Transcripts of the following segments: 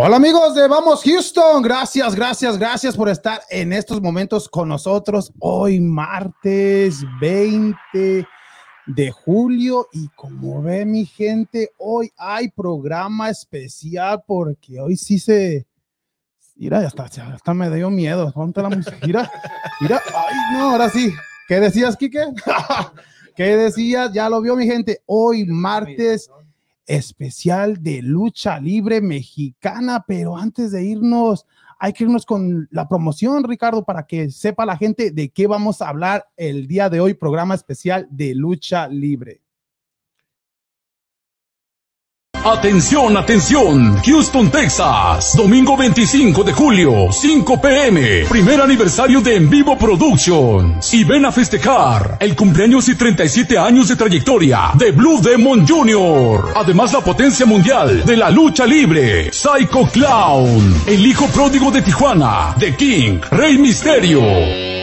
Hola amigos de Vamos Houston, gracias, gracias, gracias por estar en estos momentos con nosotros hoy martes 20 de julio y como ve mi gente, hoy hay programa especial porque hoy sí se... Mira, ya está, ya está me dio miedo. Ponte la música. Mira, mira, ay no, ahora sí. ¿Qué decías, Kike? ¿Qué decías? Ya lo vio mi gente. Hoy martes especial de lucha libre mexicana, pero antes de irnos, hay que irnos con la promoción, Ricardo, para que sepa la gente de qué vamos a hablar el día de hoy, programa especial de lucha libre. Atención, atención, Houston, Texas, domingo 25 de julio, 5 pm, primer aniversario de En Vivo Productions. Y ven a festejar el cumpleaños y 37 años de trayectoria de Blue Demon Jr. Además la potencia mundial de la lucha libre, Psycho Clown, el hijo pródigo de Tijuana, The King, Rey Misterio.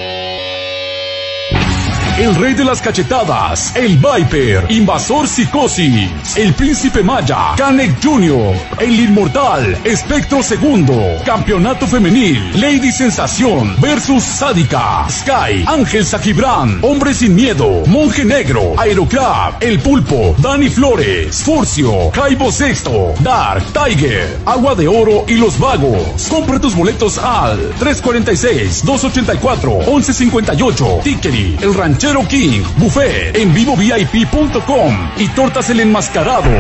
El rey de las cachetadas, el Viper, Invasor Psicosis, el Príncipe Maya, Kanek Jr., el Inmortal, Espectro Segundo, Campeonato Femenil, Lady Sensación versus Sádica, Sky, Ángel Sajibran, Hombre Sin Miedo, Monje Negro, Aeroclub, El Pulpo, Dani Flores, Furcio, Jaibo Sexto, Dark, Tiger, Agua de Oro y Los Vagos. Compra tus boletos al 346-284-1158, Tickery, El Ranchero King, Buffet, en vivovip.com y Tortas el Enmascarado.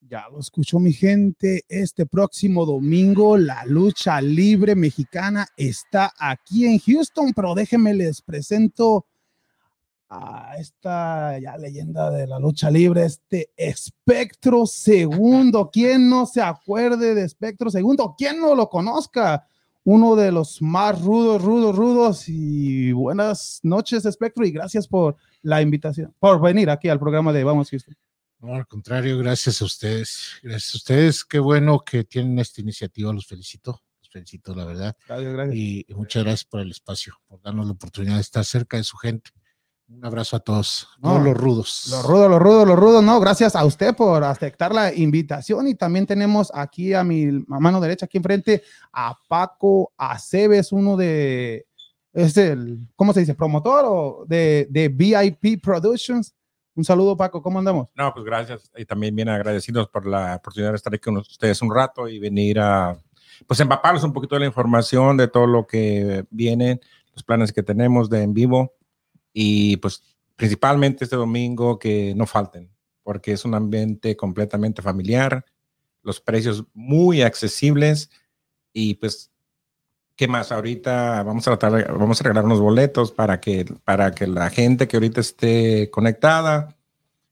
Ya lo escuchó mi gente. Este próximo domingo la lucha libre mexicana está aquí en Houston, pero déjenme les presento a esta ya leyenda de la lucha libre, este Espectro Segundo. ¿Quién no se acuerde de Espectro Segundo? ¿Quién no lo conozca? Uno de los más rudos, rudos, rudos. Y buenas noches, Espectro, y gracias por la invitación, por venir aquí al programa de Vamos Houston. No, al contrario, gracias a ustedes. Gracias a ustedes. Qué bueno que tienen esta iniciativa. Los felicito. Los felicito, la verdad. Gracias, gracias. Y, y muchas gracias por el espacio, por darnos la oportunidad de estar cerca de su gente. Un abrazo a todos, No, todos los rudos. Los rudos, los rudos, los rudos, no, gracias a usted por aceptar la invitación y también tenemos aquí a mi a mano derecha, aquí enfrente, a Paco Aceves, uno de, es el, ¿cómo se dice? Promotor o de, de VIP Productions. Un saludo, Paco, ¿cómo andamos? No, pues gracias. Y también bien agradecidos por la oportunidad de estar aquí con ustedes un rato y venir a, pues, empaparlos un poquito de la información de todo lo que viene, los planes que tenemos de en vivo y, pues, principalmente este domingo que no falten, porque es un ambiente completamente familiar, los precios muy accesibles y, pues, ¿qué más? Ahorita vamos a tratar, vamos a regalar unos boletos para que, para que la gente que ahorita esté conectada,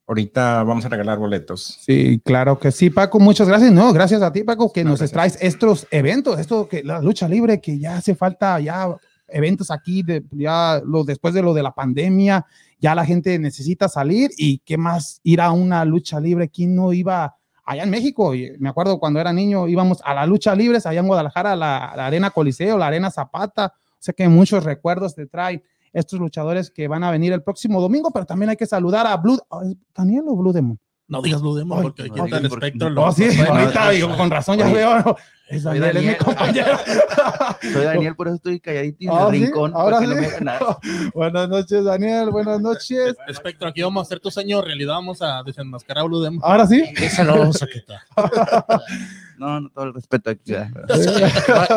ahorita vamos a regalar boletos. Sí, claro que sí, Paco, muchas gracias. No, gracias a ti, Paco, que No, nos gracias. traes estos eventos, esto que la lucha libre, que ya hace falta ya eventos aquí, de, ya después de lo de la pandemia, ya la gente necesita salir y qué más ir a una lucha libre, ¿quién no iba allá en México? Y me acuerdo cuando era niño íbamos a la lucha libre, allá en Guadalajara, la, la Arena Coliseo, la Arena Zapata, o sea que muchos recuerdos te traen estos luchadores que van a venir el próximo domingo, pero también hay que saludar a Blue, ¿es ¿Daniel o Blue Demon? No digas Blue Demon porque aquí está el espectro. No, sí, lo- ahorita digo, con razón ya veo. Es soy Daniel, es mi compañero. Soy Daniel, por eso estoy calladito en Ah, el ¿sí? rincón. Ahora porque no sí. me nada. Buenas noches, Daniel. Buenas noches. Espectro, aquí vamos a hacer tu sueño realidad. Vamos a desenmascarar a Blue Demon. Ahora sí. Esa lo vamos a quitar. No, no, todo el respeto aquí.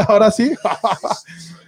Ahora sí.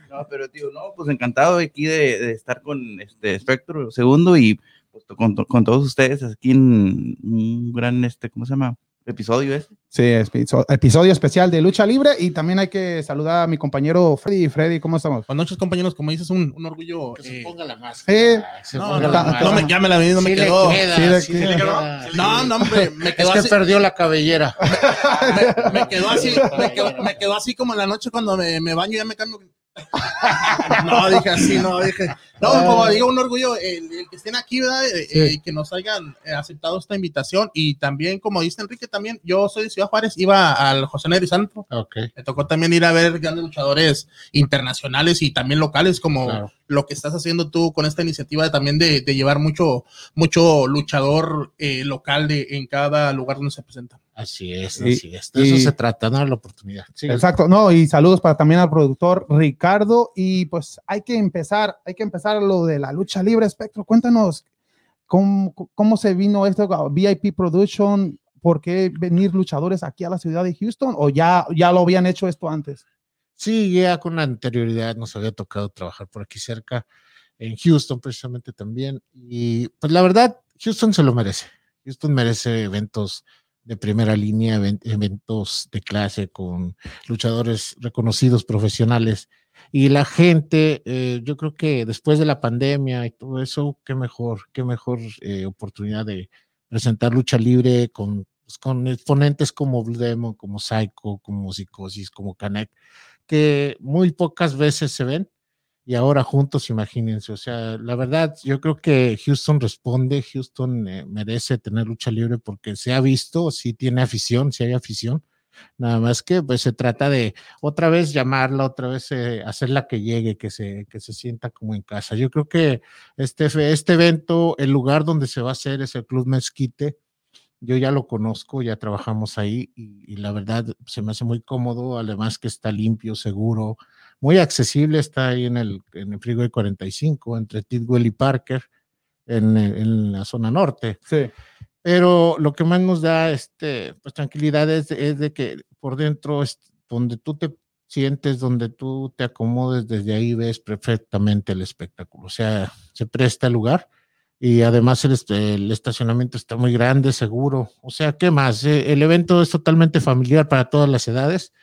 No, pero tío, no, pues encantado aquí de, de estar con este Espectro segundo y pues, con, con todos ustedes aquí en un gran, este, ¿cómo se llama? Episodio ese. Sí, episo- episodio especial de lucha libre y también hay que saludar a mi compañero Freddy. Freddy, ¿cómo estamos? Buenas noches, compañeros. Como dices, un, un orgullo. Que se eh, ponga la Sí. máscara. se no, la no, no, me- ya me la vi, no me Sí quedó. queda, Sí sí le. No, no, hombre, me Es quedó que así. perdió la cabellera. Me, me quedó así, me quedó, me quedó así como en la noche cuando me, me baño y ya me cambio. No, dije así, no, dije. No, como digo, un orgullo el, el que estén aquí, ¿verdad? Eh, eh, que nos hayan eh, aceptado esta invitación. Y también, como dice Enrique, también yo soy de Ciudad Juárez, iba al José Neri Santo. Ok. Me tocó también ir a ver grandes luchadores internacionales y también locales, como Claro. lo que estás haciendo tú con esta iniciativa de, también de, de llevar mucho, mucho luchador eh, local de, en cada lugar donde se presenta. Así es, Y- así es. De eso se trata, dar la oportunidad. Exacto, no, y saludos para también al productor Ricardo. Y pues hay que empezar, hay que empezar lo de la lucha libre, Espectro. Cuéntanos cómo, cómo se vino esto, VIP Production, por qué venir luchadores aquí a la ciudad de Houston, o ya, ya lo habían hecho esto antes. Sí, ya con anterioridad nos había tocado trabajar por aquí cerca, en Houston precisamente también. Y pues la verdad, Houston se lo merece. Houston merece eventos de primera línea, even- eventos de clase con luchadores reconocidos, profesionales. Y la gente, eh, yo creo que después de la pandemia y todo eso, qué mejor, qué mejor eh, oportunidad de presentar lucha libre con, pues, con exponentes como Blue Demon, como Psycho, como Psicosis, como Canek que muy pocas veces se ven y ahora juntos, imagínense, o sea, la verdad, yo creo que Houston responde, Houston eh, merece tener lucha libre porque se ha visto, sí tiene afición, sí hay afición, nada más que pues se trata de otra vez llamarla, otra vez eh, hacerla que llegue, que se, que se sienta como en casa. Yo creo que este, este evento, el lugar donde se va a hacer es el Club Mezquite, yo ya lo conozco, ya trabajamos ahí y la verdad se me hace muy cómodo, además que está limpio, seguro, muy accesible, está ahí en el, en el Freeway 45, entre Tidwell y Parker, en, en la zona norte. Sí. Pero lo que más nos da este, pues, tranquilidad es, es de que por dentro, es donde tú te sientes, donde tú te acomodes, desde ahí ves perfectamente el espectáculo. O sea, se presta el lugar y además el, el estacionamiento está muy grande, seguro. O sea, ¿qué más? Eh, El evento es totalmente familiar para todas las edades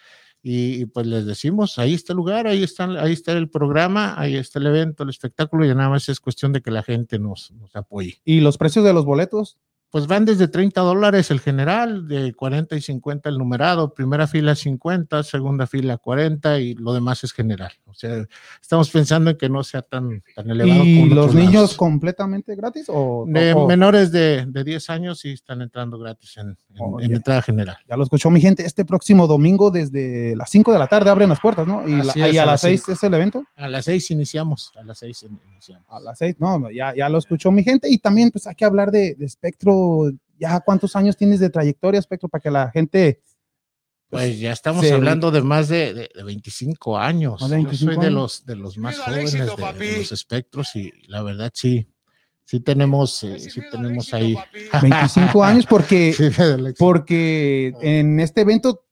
y, pues les decimos, ahí está el lugar, ahí está, ahí está el programa, ahí está el evento, el espectáculo y nada más es cuestión de que la gente nos, nos apoye. ¿Y los precios de los boletos? Pues van desde 30 dólares el general, de 40 y 50 el numerado, primera fila 50, segunda fila 40 y lo demás es general. O sea, estamos pensando en que no sea tan, tan elevado. ¿Y como los niños lados. completamente gratis? O, de o- menores de, de 10 años sí están entrando gratis en, en- Oh, en entrada general. Ya lo escuchó mi gente, este próximo domingo desde las 5 de la tarde abren las puertas, ¿no? Y, la- Así y es, a a las las 6 cinco. es el evento. A las 6 iniciamos, a las 6 iniciamos. A las 6, no, ya, ya lo escuchó mi gente. Y también pues hay que hablar de, de Espectro. ¿Ya cuántos años tienes de trayectoria, Espectro, para que la gente... Pues ya estamos Sí. hablando de más de, de- de 25 años. De Yo 25 soy de los, de los más jóvenes éxito, de- los espectros y la verdad sí, sí tenemos, eh, sí tenemos ahí. 25 años porque, Sí, porque en este evento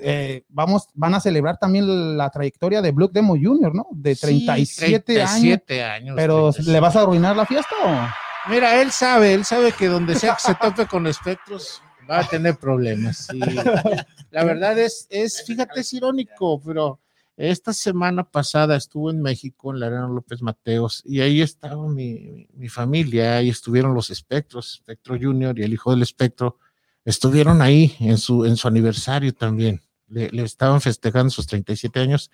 eh, vamos, van a celebrar también la trayectoria de Blue Demo Jr., ¿no? De Sí, 37, años. 37 años. Pero 37. ¿le vas a arruinar la fiesta o...? Mira, él sabe, él sabe que donde sea que se tope con espectros va a tener problemas. Y la verdad es, es, fíjate, es irónico, pero esta semana pasada estuve en México, en la Arena López Mateos, y ahí estaba mi, mi- mi familia, ahí estuvieron los espectros, Espectro Junior y el hijo del espectro, estuvieron ahí en su, en su aniversario también. Le, le estaban festejando sus 37 años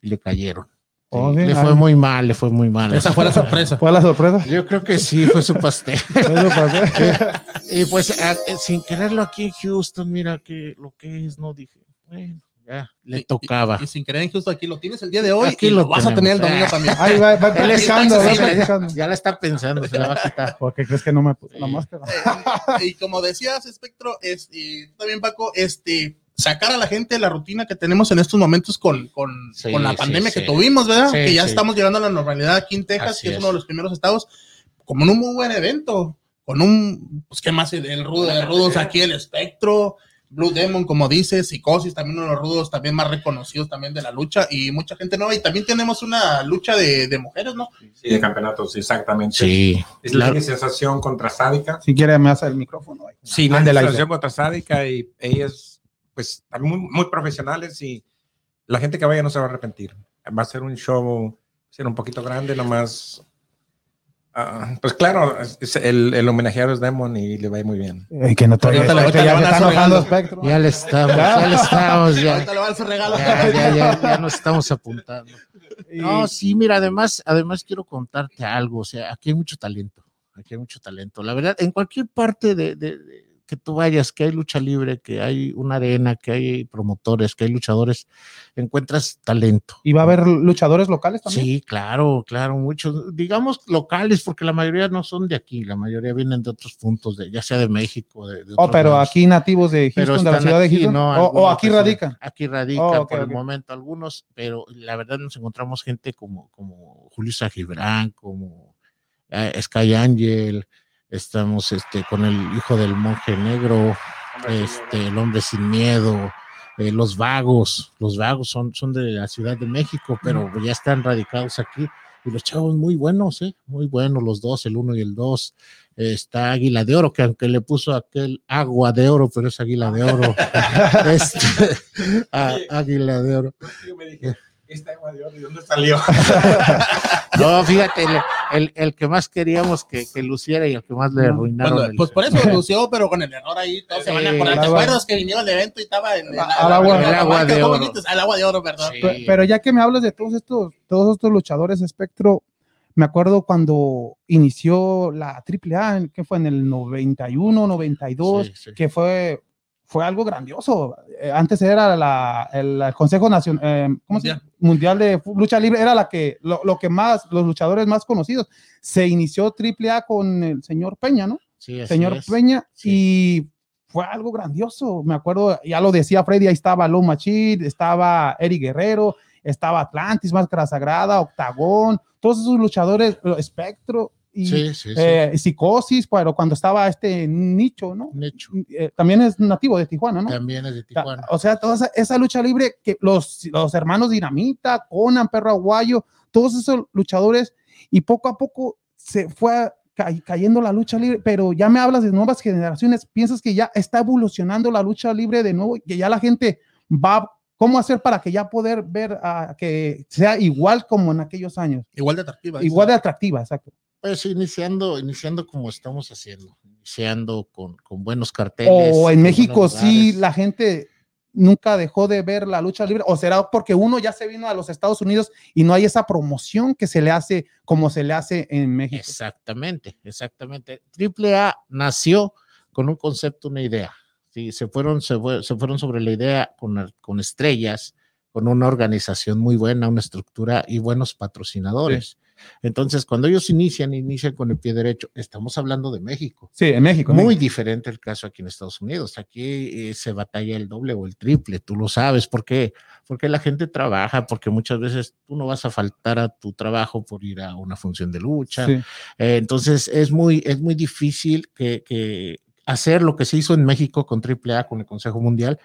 y le cayeron. Sí, Oh, le fue muy mal, le fue muy mal. Esa fue la sorpresa. ¿Fue la sorpresa? Yo creo que sí, fue su pastel. Y pues a- eh, sin quererlo aquí en Houston, mira que lo que es, no dije, bueno, ya le Y- tocaba. Y, y sin querer, injusto aquí lo tienes el día de hoy Aquí y lo lo vas a tener el domingo también. Ahí va, va practicando, va practicando. ya la está pensando, se la va a quitar. ¿Por qué crees que no me puse la máscara? y como decías, Espectro, es, y también Paco, este, sacar a la gente de la rutina que tenemos en estos momentos con, con, Sí, con la pandemia sí. que tuvimos, ¿verdad? Sí, que ya sí. estamos llegando a la normalidad aquí en Texas, Así que es, es. uno de los primeros estados, como en un muy buen evento, con un, pues, ¿qué más? El rudo de rudos aquí, el Espectro, Blue Demon, como dices, Psicosis, también uno de los rudos también más reconocidos también de la lucha, y mucha gente nueva, y también tenemos una lucha de, de mujeres, ¿no? Sí, de campeonatos, exactamente. Sí, Es la claro. sensación contra Sádica. Si quiere, me hace el micrófono. ahí. Sí, la ahí. sensación contra Sádica y ellas, pues, muy, muy profesionales y la gente que vaya no se va a arrepentir. Va a ser un show, ser un poquito grande, nomás. ah, pues claro, es- es el, el homenajeado es Demon y le va a ir muy bien. Eh, que no te Ahorita le- ya. Ya le estamos, ya le estamos, ya, ya, ya, ya, ya nos estamos apuntando. Y- No, sí, mira, además, además quiero contarte algo, o sea, aquí hay mucho talento, aquí hay mucho talento. La verdad, en cualquier parte de, de- de- que tú vayas, que hay lucha libre, que hay una arena, que hay promotores, que hay luchadores, encuentras talento. ¿Y va a haber luchadores locales también? Sí, claro, claro, muchos, digamos locales, porque la mayoría no son de aquí, la mayoría vienen de otros puntos, de, ya sea de México, de, de Oh, pero lados. aquí nativos de Pero de la ciudad de Houston. ¿no? o, aquí radican. Aquí radican Oh, por el momento algunos, pero la verdad nos encontramos gente como, como Julio Sajibran, como eh, Sky Angel, estamos este, con el hijo del monje negro, este, el hombre sin miedo, eh, los vagos, los vagos son, son de la Ciudad de México, pero ya están radicados aquí. Y los chavos muy buenos, ¿eh? muy buenos los dos, el uno y el dos. Eh, está Águila de Oro, que aunque le puso aquel agua de oro, pero es Águila de Oro. Este, Águila de Oro. Yo me dije, esta agua de oro, ¿de dónde salió? No, fíjate, el, el- el que más queríamos que, que luciera y el que más le arruinaron. Pues por eso lució, pero con el error ahí, todos se van a acordar. ¿Te acuerdas que vinieron al evento y estaba en el, Al agua- el agua de ¿cómo oro. Al agua de oro, perdón. Sí. Pero ya que me hablas de todos estos, todos estos luchadores espectro, me acuerdo cuando inició la AAA, que fue en el 91, 92, Sí, sí. que fue, fue algo grandioso. Eh, Antes era la, el, el Consejo Nacional, eh, ¿cómo se llama? Mundial de Lucha Libre, era la que, lo, lo que más, los luchadores más conocidos. Se inició AAA con el señor Peña, ¿no? Sí, señor es. Peña, y fue algo grandioso. Me acuerdo, ya lo decía Freddy, ahí estaba Lou Machid, estaba Eric Guerrero, estaba Atlantis, Máscara Sagrada, Octagón, todos esos luchadores, Espectro y Sí, sí, sí. eh, Psicosis, pero cuando estaba este nicho, ¿no? Un hecho. Eh, también es nativo de Tijuana, ¿no? También es de Tijuana. O sea, toda esa, esa lucha libre que los, los hermanos Dinamita, Conan, Perro Aguayo, todos esos luchadores, y poco a poco se fue ca- cayendo la lucha libre, pero ya me hablas de nuevas generaciones, piensas que ya está evolucionando la lucha libre de nuevo, que ya la gente va, ¿cómo hacer para que ya poder ver que sea igual como en aquellos años? Igual de atractiva. Igual de atractiva, exacto. Pues iniciando, iniciando como estamos haciendo, iniciando con, con buenos carteles. O en México sí la gente nunca dejó de ver la lucha libre, o será porque uno ya se vino a los Estados Unidos y no hay esa promoción que se le hace como se le hace en México. Exactamente, exactamente. Triple A nació con un concepto, una idea. Sí, se fueron, se, fue- se fueron sobre la idea con, con estrellas, con una organización muy buena, una estructura y buenos patrocinadores. Entonces, cuando ellos inician, inician con el pie derecho. Estamos hablando de México. Sí, en México. Muy diferente el caso aquí en Estados Unidos. Aquí eh, se batalla el doble o el triple, tú lo sabes. ¿Por qué? Porque la gente trabaja, porque muchas veces tú no vas a faltar a tu trabajo por ir a una función de lucha. Sí. Eh, entonces es muy, es muy difícil que, que hacer lo que se hizo en México con AAA, con el Consejo Mundial,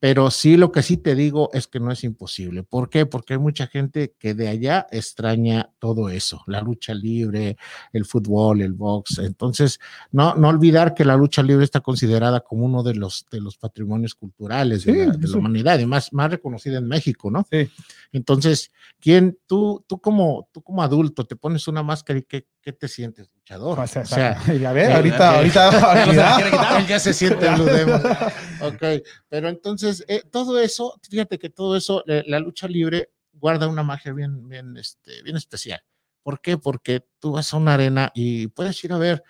pero sí lo que sí te digo es que no es imposible. ¿Por qué? Porque hay mucha gente que de allá extraña todo eso, la lucha libre, el fútbol, el box. Entonces, no, no olvidar que la lucha libre está considerada como uno de los, de los patrimonios culturales de, la, de la humanidad y más, más reconocida en México, ¿no? Sí. Entonces, ¿quién, tú, tú, como, tú como adulto te pones una máscara y qué, qué te sientes, luchador? O sea, O sea, ya ves, eh, ahorita, eh, ahorita, ahorita- ya se siente Blue Demon. Ok, pero entonces, eh, todo eso, fíjate que todo eso, eh, la lucha libre guarda una magia bien, bien, este, bien especial. ¿Por qué? Porque tú vas a una arena y puedes ir a ver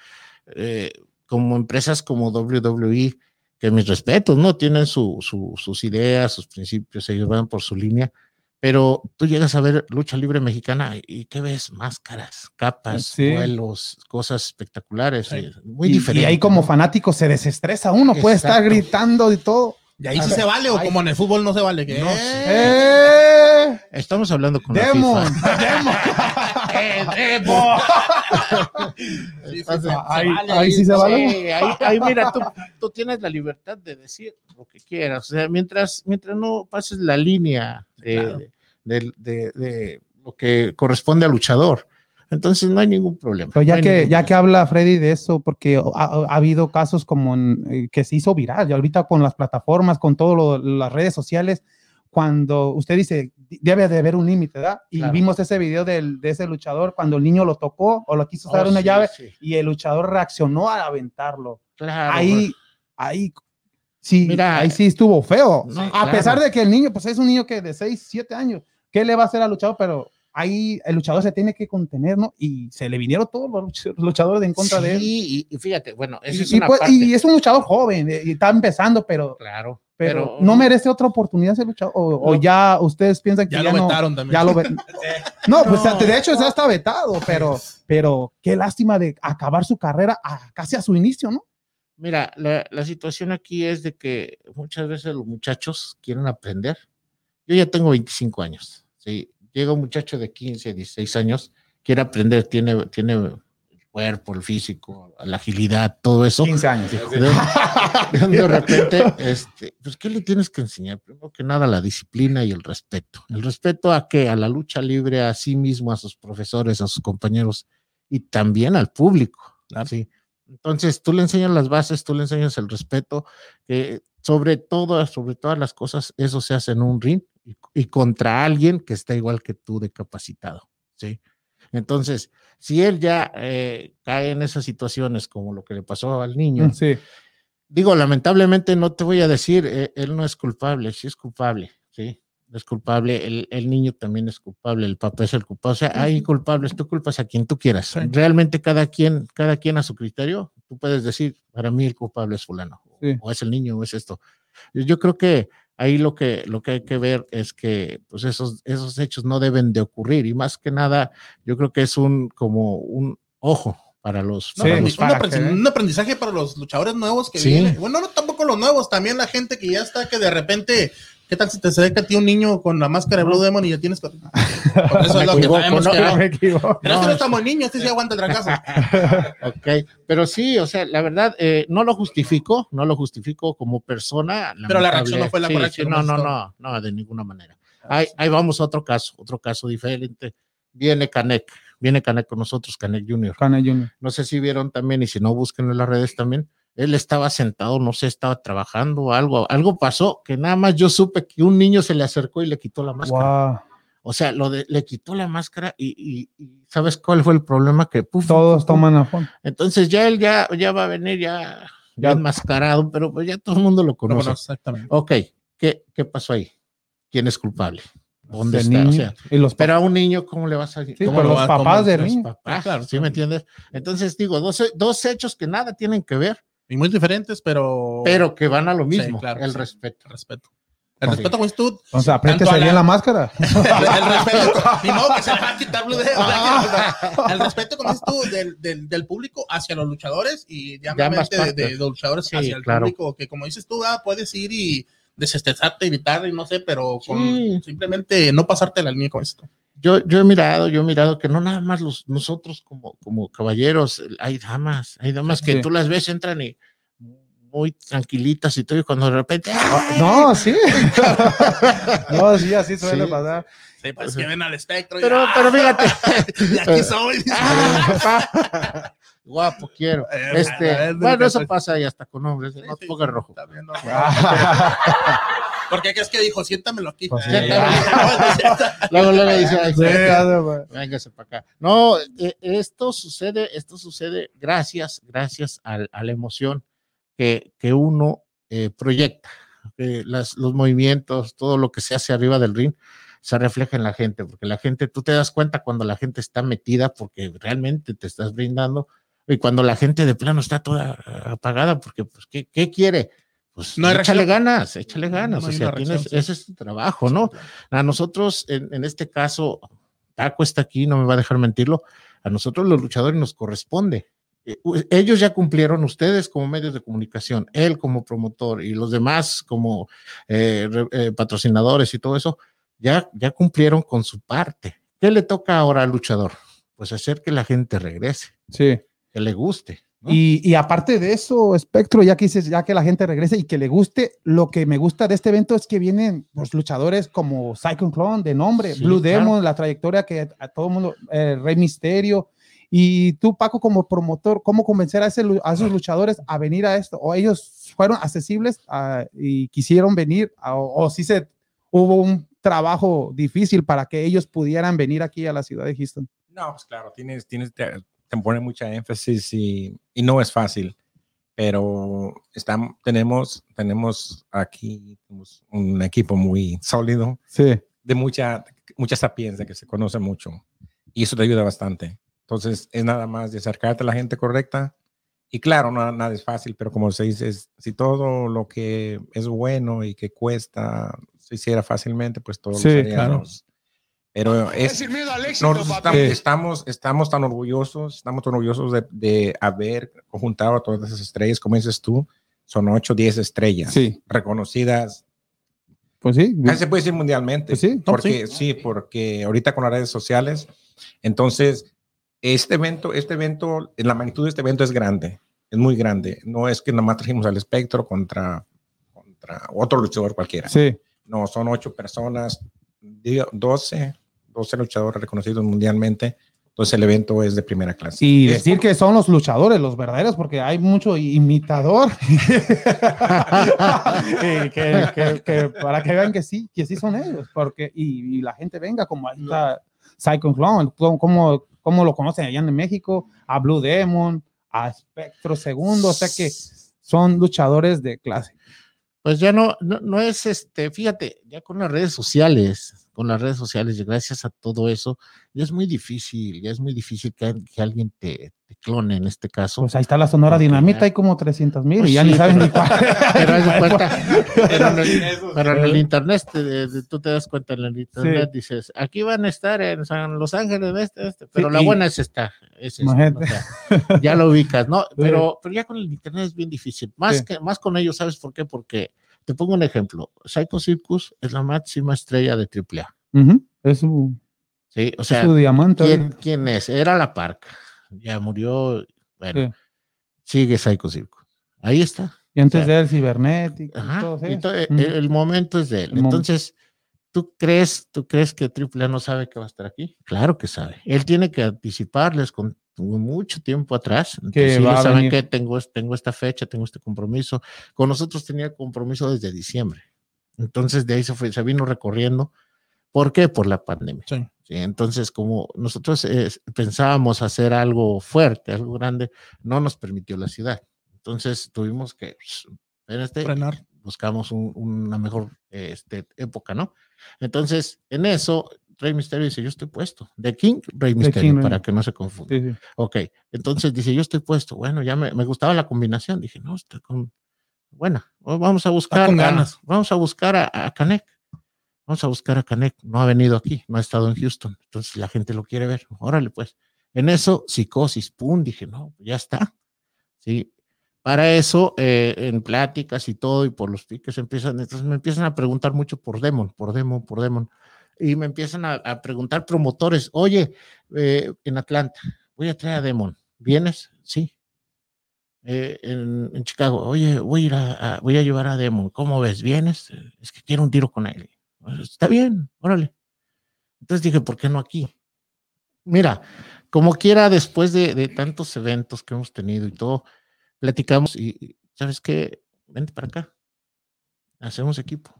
eh, como empresas como WWE, que mis respetos, ¿no? Tienen su, su- sus ideas, sus principios, ellos van por su línea, pero tú llegas a ver lucha libre mexicana y ¿qué ves? Máscaras, capas, Sí. vuelos, cosas espectaculares, Sí. eh, muy y, diferente. y ahí como fanático se desestresa uno, puede estar gritando y todo. Y ahí sí se vale, o como en el fútbol no se vale. No ¡Eh! Estamos hablando con la Demon, FIFA. Demon. ¡Eh! Sí, Entonces, ahí- vale, ahí sí se vale. Sí, ahí, ahí mira, tú, tú tienes la libertad de decir lo que quieras. O sea, mientras, mientras no pases la línea de, Claro. de- de- de lo que corresponde al luchador, entonces no hay ningún problema. Pero No ya hay que, ningún ya que habla Freddy de eso, porque ha, ha habido casos como en, eh, que se hizo viral, y ahorita con las plataformas, con todas las redes sociales, cuando usted dice, debe de haber un límite, ¿verdad? Y Claro. vimos ese video del, de ese luchador cuando el niño lo tocó o lo quiso dar Oh, una sí, llave sí, y el luchador reaccionó al aventarlo. claro, ahí, ahí, sí, Mira, ahí sí estuvo feo. no, a claro. pesar de que el niño, pues es un niño que de 6, 7 años, ¿qué le va a hacer al luchador? Pero ahí el luchador se tiene que contener, ¿no? Y se le vinieron todos los luch- luchadores en contra de él. Sí, y, y fíjate, bueno, esa Y, es y una pues- parte. y es un luchador joven eh, y está empezando, pero, claro, pero, no merece otra oportunidad ese luchador. O, o ya ustedes piensan que Ya ya, lo no. vetaron también. Ya lo ven. No, pues No. de hecho ya está vetado, pero, pero qué lástima de acabar su carrera a- casi a su inicio, ¿no? Mira, la, la situación aquí es de que muchas veces los muchachos quieren aprender. Yo ya tengo 25 años. ¿sí? Llega un muchacho de 15, 16 años, quiere aprender, tiene, tiene cuerpo, el físico, la agilidad, todo eso. 15 años. De, de repente, este, pues, ¿qué le tienes que enseñar? Primero que nada, la disciplina y el respeto. El respeto a que a la lucha libre, a sí mismo, a sus profesores, a sus compañeros y también al público. ¿sí? Entonces, tú le enseñas las bases, tú le enseñas el respeto, que sobre todo, sobre todas las cosas, eso se hace en un ring y, y contra alguien que está igual que tú de capacitado, ¿sí? Entonces, si él ya eh, cae en esas situaciones como lo que le pasó al niño, Sí. digo, lamentablemente no te voy a decir, eh, él no es culpable, sí es culpable, sí, es culpable, el, el niño también es culpable, el papá es el culpable, o sea, hay culpables, tú culpas a quien tú quieras, Sí. realmente cada quien, cada quien a su criterio, tú puedes decir, para mí el culpable es fulano, Sí. o es el niño, o es esto. Yo creo que ahí lo que, lo que hay que ver es que pues esos, esos hechos no deben de ocurrir y más que nada, yo creo que es un, como un ojo para los, Sí, para los un aprendizaje para los luchadores nuevos que Sí. vienen. Bueno, no tampoco los nuevos, también la gente que ya está, que de repente, ¿qué tal si te acerca a ti un niño con la máscara de Blue Demon y ya tienes... Por eso es lo que sabemos no, que hay. Me equivoco. Pero este No, no está muy niño, este sí aguanta el trancazo. Ok, pero sí, o sea, la verdad, eh, no lo justifico, no lo justifico como persona. Pero la reacción no fue la Sí, correcta, sí, no, no, no, no, de ninguna manera. Ahí, ahí vamos a otro caso, otro caso diferente. Viene Canek, viene Canek con nosotros, Canek Junior. Cane Junior. No sé si vieron también, y si no, búsquenlo en las redes también. Él estaba sentado, no sé, estaba trabajando o algo, algo pasó que nada más yo supe que un niño se le acercó y le quitó la máscara. Wow. O sea, lo de, le quitó la máscara y, y- y ¿sabes cuál fue el problema? Que puf, Todos puf, toman a fondo. entonces ya él ya, ya va a venir ya, ya enmascarado, pero pues ya todo el mundo lo No, conoce. no, exactamente. Ok, ¿qué, ¿qué pasó ahí? ¿Quién es culpable? ¿Dónde está? O sea, y los pero a un niño, ¿cómo le vas a Sí, cómo pero lo los papás los niño. papás, Claro. ¿sí me entiendes? Entonces digo, dos, dos hechos que nada tienen que ver, Y muy diferentes, pero... pero que van a lo Sí, mismo, claro, el sí. respeto. respeto. El Sí. respeto, como dices tú, O sea, apriétese Tanto a la- bien la máscara. el respeto, ni modo que se le va a quitar Blue Demon. El respeto, como dices tú, del, del, del público hacia los luchadores y de, De de, de los luchadores Sí, hacia el claro. público, que como dices tú, ah, puedes ir y desestresarte, gritar y no sé, pero con Sí. simplemente no pasarte la línea con esto. Yo, yo he mirado, yo he mirado que no nada más los, nosotros como, como caballeros, hay damas, hay damas que Sí. tú las ves, entran y muy tranquilitas y todo, y cuando de repente, Ah, No, sí. no, sí, así suele Sí. pasar. Sí, pues que ven al espectro y, pero, ah, pero fíjate, y aquí soy. Ah, guapo quiero. Eh, Este, eh, bueno, eso pasa y hasta con hombres, no pongas rojo. está bien, no. Porque es que dijo, siéntamelo aquí. Pues sí. Eh. Luego, luego dice, "Ay, Sí, hace, pues. véngase para acá. No, eh, esto sucede, esto sucede gracias, gracias al- a, la emoción que, que uno eh, proyecta. las, los movimientos, todo lo que se hace arriba del ring, se refleja en la gente, porque la gente, tú te das cuenta cuando la gente está metida, porque realmente te estás brindando, y cuando la gente de plano está toda eh, apagada, porque, pues, ¿qué, qué quiere? Pues No échale ganas, échale ganas, No o hay sea, una tienes, reacción, sí. ese es tu trabajo, ¿no? A nosotros, en, en este caso, Taco está aquí, no me va a dejar mentirlo, a nosotros los luchadores nos corresponde. Eh, Ellos ya cumplieron, ustedes como medios de comunicación, él como promotor y los demás como eh, re- eh, patrocinadores y todo eso, ya, ya cumplieron con su parte. ¿Qué le toca ahora al luchador? Pues hacer que la gente regrese, Sí. que le guste. ¿No? Y, y aparte de eso, Espectro, ya que dices, ya que la gente regrese y que le guste, lo que me gusta de este evento es que vienen los luchadores como Cyclone Clone, de nombre, Sí, Blue claro. Demon, la trayectoria que a todo el mundo, eh, Rey Misterio. Y tú, Paco, como promotor, ¿cómo convencer a, ese a esos luchadores a venir a esto? ¿O ellos fueron accesibles ah, y quisieron venir? Ah, ¿O, o si se, hubo un trabajo difícil para que ellos pudieran venir aquí a la ciudad de Houston? No, pues claro, tienes, tienes, te, te pone mucha énfasis y, y no es fácil, pero estamos, tenemos, tenemos aquí tenemos un equipo muy sólido, Sí. de mucha, mucha sapiencia, que se conoce mucho. Y eso te ayuda bastante. Entonces, es nada más de acercarte a la gente correcta. Y claro, no, nada es fácil, pero como se dice, es- si todo lo que es bueno y que cuesta se hiciera fácilmente, pues todo Sí, lo claro. Pero es, Sin miedo al nosotros estamos, Sí. estamos, estamos tan orgullosos, estamos tan orgullosos de, de haber conjuntado a todas esas estrellas, como dices tú, son 8 o 10 estrellas Sí, reconocidas, pues sí. casi se puede decir mundialmente, Pues sí, no, porque sí. porque ahorita con las redes sociales, entonces este evento, este evento, la magnitud de este evento es grande, es muy grande, no es que nada más trajimos al espectro contra, contra otro luchador cualquiera, Sí, no, son ocho personas, 12, 12 luchadores reconocidos mundialmente. Entonces el evento es de primera clase. y decir que son los luchadores, los verdaderos, porque hay mucho imitador. Y que, que- que para que vean que sí, que sí son ellos, porque y, y la gente venga, como ahí está Psycho Clown, como, como, como lo conocen allá en México, a Blue Demon, a Spectro Segundo, o sea que son luchadores de clase. Pues ya no, no, no es este, fíjate, ya con las redes sociales, con las redes sociales, y gracias a todo eso, ya es muy difícil, ya es muy difícil que, que alguien te, te clone en este caso. Pues ahí está la Sonora Dinamita, hay como 300 mil Pues y ya sí, ni saben ni cuál. Pero pero en el, pero en el internet, te- de- tú te das cuenta en el internet, dices, aquí van a estar en San Los Ángeles, este, este, pero la buena es esta, es esta, Imagínate. o sea, ya lo ubicas, ¿no? Pero, pero ya con el internet es bien difícil, más, que, más con ellos, ¿sabes por qué? Porque, te pongo un ejemplo, Psycho Circus es la máxima estrella de AAA, Ujú, Es su, ¿sí? O es sea, su diamante. ¿quién, quién es? Era la Park, ya murió, bueno, sigue Psycho Circus, ahí está. Y antes o sea, de él, cibernético. y Ajá, todo, to- eh, el, momento es de él. El. Entonces, ¿tú crees, ¿tú crees que AAA no sabe que va a estar aquí? Claro que sabe. Él tiene que anticiparles con mucho tiempo atrás. Que a ¿saben qué? Tengo, tengo esta fecha, tengo este compromiso. Con nosotros tenía compromiso desde diciembre. Entonces, de ahí se, fue, se vino recorriendo. ¿Por qué? Por la pandemia. Sí. Sí, entonces, como nosotros eh, pensábamos hacer algo fuerte, algo grande, no nos permitió la ciudad. Entonces, tuvimos que, espérate, Frenar. buscamos un- una mejor eh, este, época, ¿no? Entonces, en eso, Rey Misterio dice, yo estoy puesto. De King, Rey Misterio, King, para que no se confunda. Sí, sí. Ok, entonces dice, yo estoy puesto. Bueno, ya me, me gustaba la combinación. Dije, no, está con... Buena, o vamos a buscar, con a- ganas. vamos a buscar a, a Canek. Vamos a buscar a Canek. No ha venido aquí, no ha estado en Houston. Entonces la gente lo quiere ver. Órale, pues. En eso, psicosis, pum, dije, no, ya está. Sí. Para eso, eh, en pláticas y todo, y por los piques empiezan, entonces me empiezan a preguntar mucho por Demon, por Demon, por Demon. Y me empiezan a, preguntar promotores, oye, eh, en Atlanta, voy a traer a Demon, ¿vienes? Sí. Eh, en, Chicago, oye, voy a, ir a, voy a llevar a Demon, ¿cómo ves? ¿Vienes? "Eh, Es que quiero un tiro con él. Está bien, órale. Entonces dije, ¿por qué no aquí? Mira, como quiera, después de, tantos eventos que hemos tenido y todo, platicamos y, ¿sabes qué? Vente para acá. Hacemos equipo.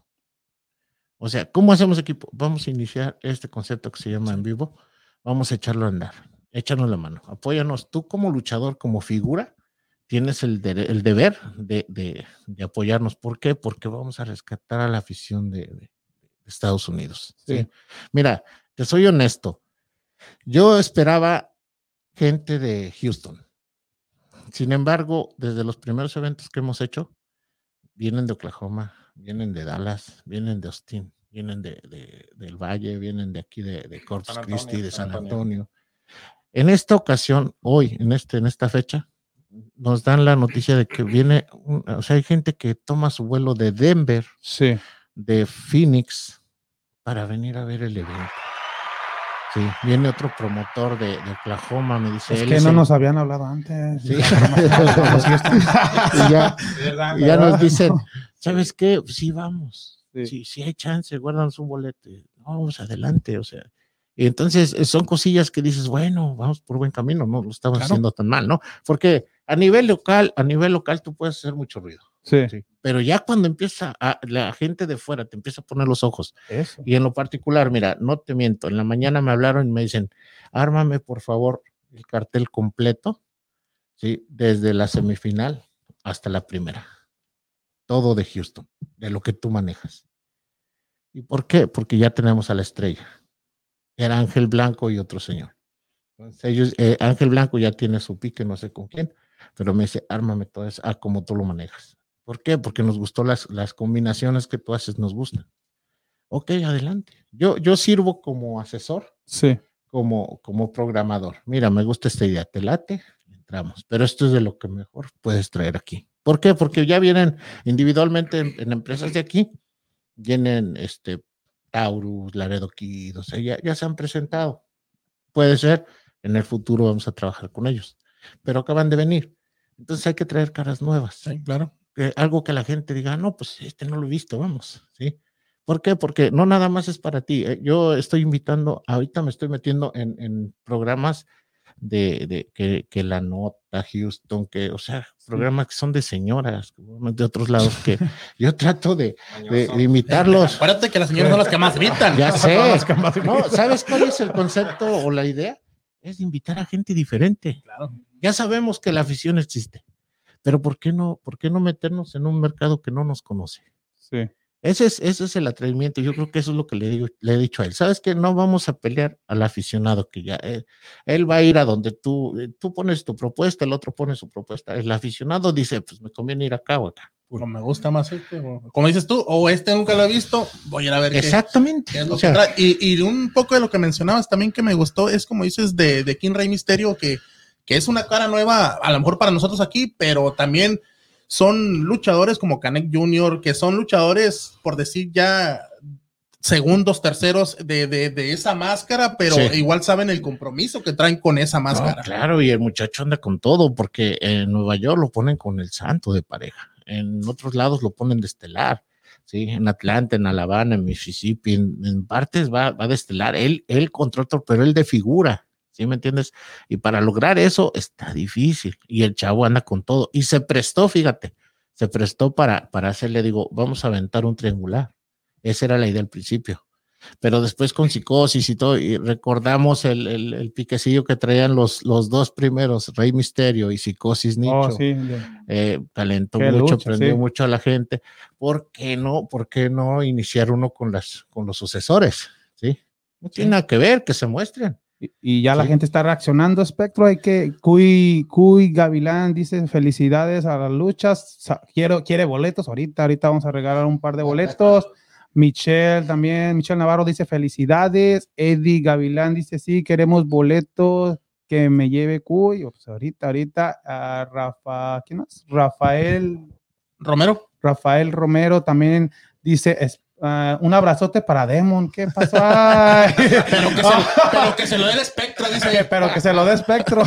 O sea, ¿cómo hacemos equipo? Vamos a iniciar este concepto que se llama en vivo. Vamos a echarlo a andar. Échanos la mano. Apóyanos. Tú como luchador, como figura, tienes el, de- el deber de, de- de apoyarnos. ¿Por qué? Porque vamos a rescatar a la afición de, Estados Unidos. ¿sí? Sí. Mira, te soy honesto. Yo esperaba gente de Houston. Sin embargo, desde los primeros eventos que hemos hecho, vienen de Oklahoma, vienen de Dallas, vienen de Austin, vienen de, de- del Valle, vienen de aquí de, de Corpus Antonio, Christi, de San Antonio. Antonio. En esta ocasión, hoy, en, este, en esta fecha, nos dan la noticia de que viene, un- o sea, hay gente que toma su vuelo de Denver, Sí. de Phoenix, para venir a ver el evento. Sí, viene otro promotor de, de Oklahoma, me dice. Es él que es no el- nos habían hablado antes. Sí. y ya, y ya nos dicen, ¿sabes qué? Pues sí, vamos. Sí. Sí, hay chance, guárdanos un boleto. No, vamos adelante, o sea. Y entonces eh, son cosillas que dices, bueno, vamos por buen camino, no lo estamos Claro. haciendo tan mal, ¿no? Porque a nivel local, a nivel local tú puedes hacer mucho ruido, Sí. sí. Pero ya cuando empieza a, la gente de fuera te empieza a poner los ojos, Eso. y en lo particular, mira, no te miento, en la mañana me hablaron y me dicen, ármame por favor el cartel completo, ¿sí? Desde la semifinal hasta la primera. Todo de Houston, de lo que tú manejas. ¿Y por qué? Porque ya tenemos a la estrella. era Ángel Blanco y otro señor. Entonces ellos, eh, Ángel Blanco ya tiene su pique, no sé con quién, pero me dice, ármame todo eso, ah, como tú lo manejas. ¿Por qué? Porque nos gustó las, las combinaciones que tú haces, nos gustan. Ok, adelante. Yo, yo sirvo como asesor, Sí. como, como programador. Mira, me gusta esta idea, te late, entramos. Pero esto es de lo que mejor puedes traer aquí. ¿Por qué? Porque ya vienen individualmente en, en empresas de aquí, vienen este Taurus, Laredo Kid, o sea, ya, ya se han presentado. Puede ser, en el futuro vamos a trabajar con ellos, pero acaban de venir. Entonces hay que traer caras nuevas. Sí, claro. Que algo que la gente diga, no, pues este no lo he visto, vamos, ¿sí? ¿Por qué? Porque no nada más es para ti. eh, Yo estoy invitando, ahorita me estoy metiendo en, en programas de, de que, que la nota, Houston, que, o sea, programas que son de señoras, de otros lados, que yo trato de, de, de imitarlos. Acuérdate que las señoras son las que más gritan. Ya sé. Son las que más- No, ¿Sabes cuál es el concepto o la idea? Es invitar a gente diferente. Claro. Ya sabemos que la afición existe, pero ¿por qué no, por qué no meternos en un mercado que no nos conoce? Sí. Ese es, ese es el atrevimiento. Yo creo que eso es lo que le, digo, le he dicho a él. Sabes que no vamos a pelear al aficionado, que ya eh, él va a ir a donde tú, eh, tú pones tu propuesta, el otro pone su propuesta. El aficionado dice, pues me conviene ir acá o acá. Me gusta más este. o- como dices tú, o este nunca lo he visto, voy a ir a ver qué- Exactamente. qué es lo O sea. Y, y un poco de lo que mencionabas también que me gustó es como dices de, de King Rey Misterio, que, que es una cara nueva, a lo mejor para nosotros aquí, pero también son luchadores como Canek Jr., que son luchadores, por decir ya segundos, terceros de, de, de esa máscara, pero Sí. igual saben el compromiso que traen con esa no, máscara. claro, y el muchacho anda con todo, porque en Nueva York lo ponen con el santo de pareja. En otros lados lo ponen de estelar. Sí, en Atlanta, en Alabama, en Mississippi, en, en partes va, va de estelar. Él, él contra otro, pero él de figura. ¿Sí me entiendes? Y para lograr eso está difícil. Y el chavo anda con todo. Y se prestó, fíjate, se prestó para, para hacerle, digo, vamos a aventar un triangular. Esa era la idea al principio. Pero después con psicosis y todo, y recordamos el, el, el piquecillo que traían los, los dos primeros, Rey Misterio y Psicosis Nicho. Oh, sí. de- Eh, Qué mucho, lucha, prendió sí. mucho a la gente. ¿Por qué no? ¿Por qué no iniciar uno con las con los sucesores? ¿Sí? No tiene nada que ver, que se muestren. Y, y ya la gente está reaccionando, Espectro. Hay que, Cuy, Cuy Gavilán dice felicidades a las luchas. Quiero, quiere boletos. Ahorita, ahorita vamos a regalar un par de boletos. Michelle también, Michelle Navarro dice felicidades. Eddie Gavilán dice sí, queremos boletos que me lleve Cuy. Pues ahorita, ahorita, a Rafa, ¿quién más? Rafael Romero. Rafael Romero también dice es- ah, un abrazote para Demon. ¿Qué pasó? Pero que, se, pero que se lo dé el espectro, dice. Pero que se lo dé espectro.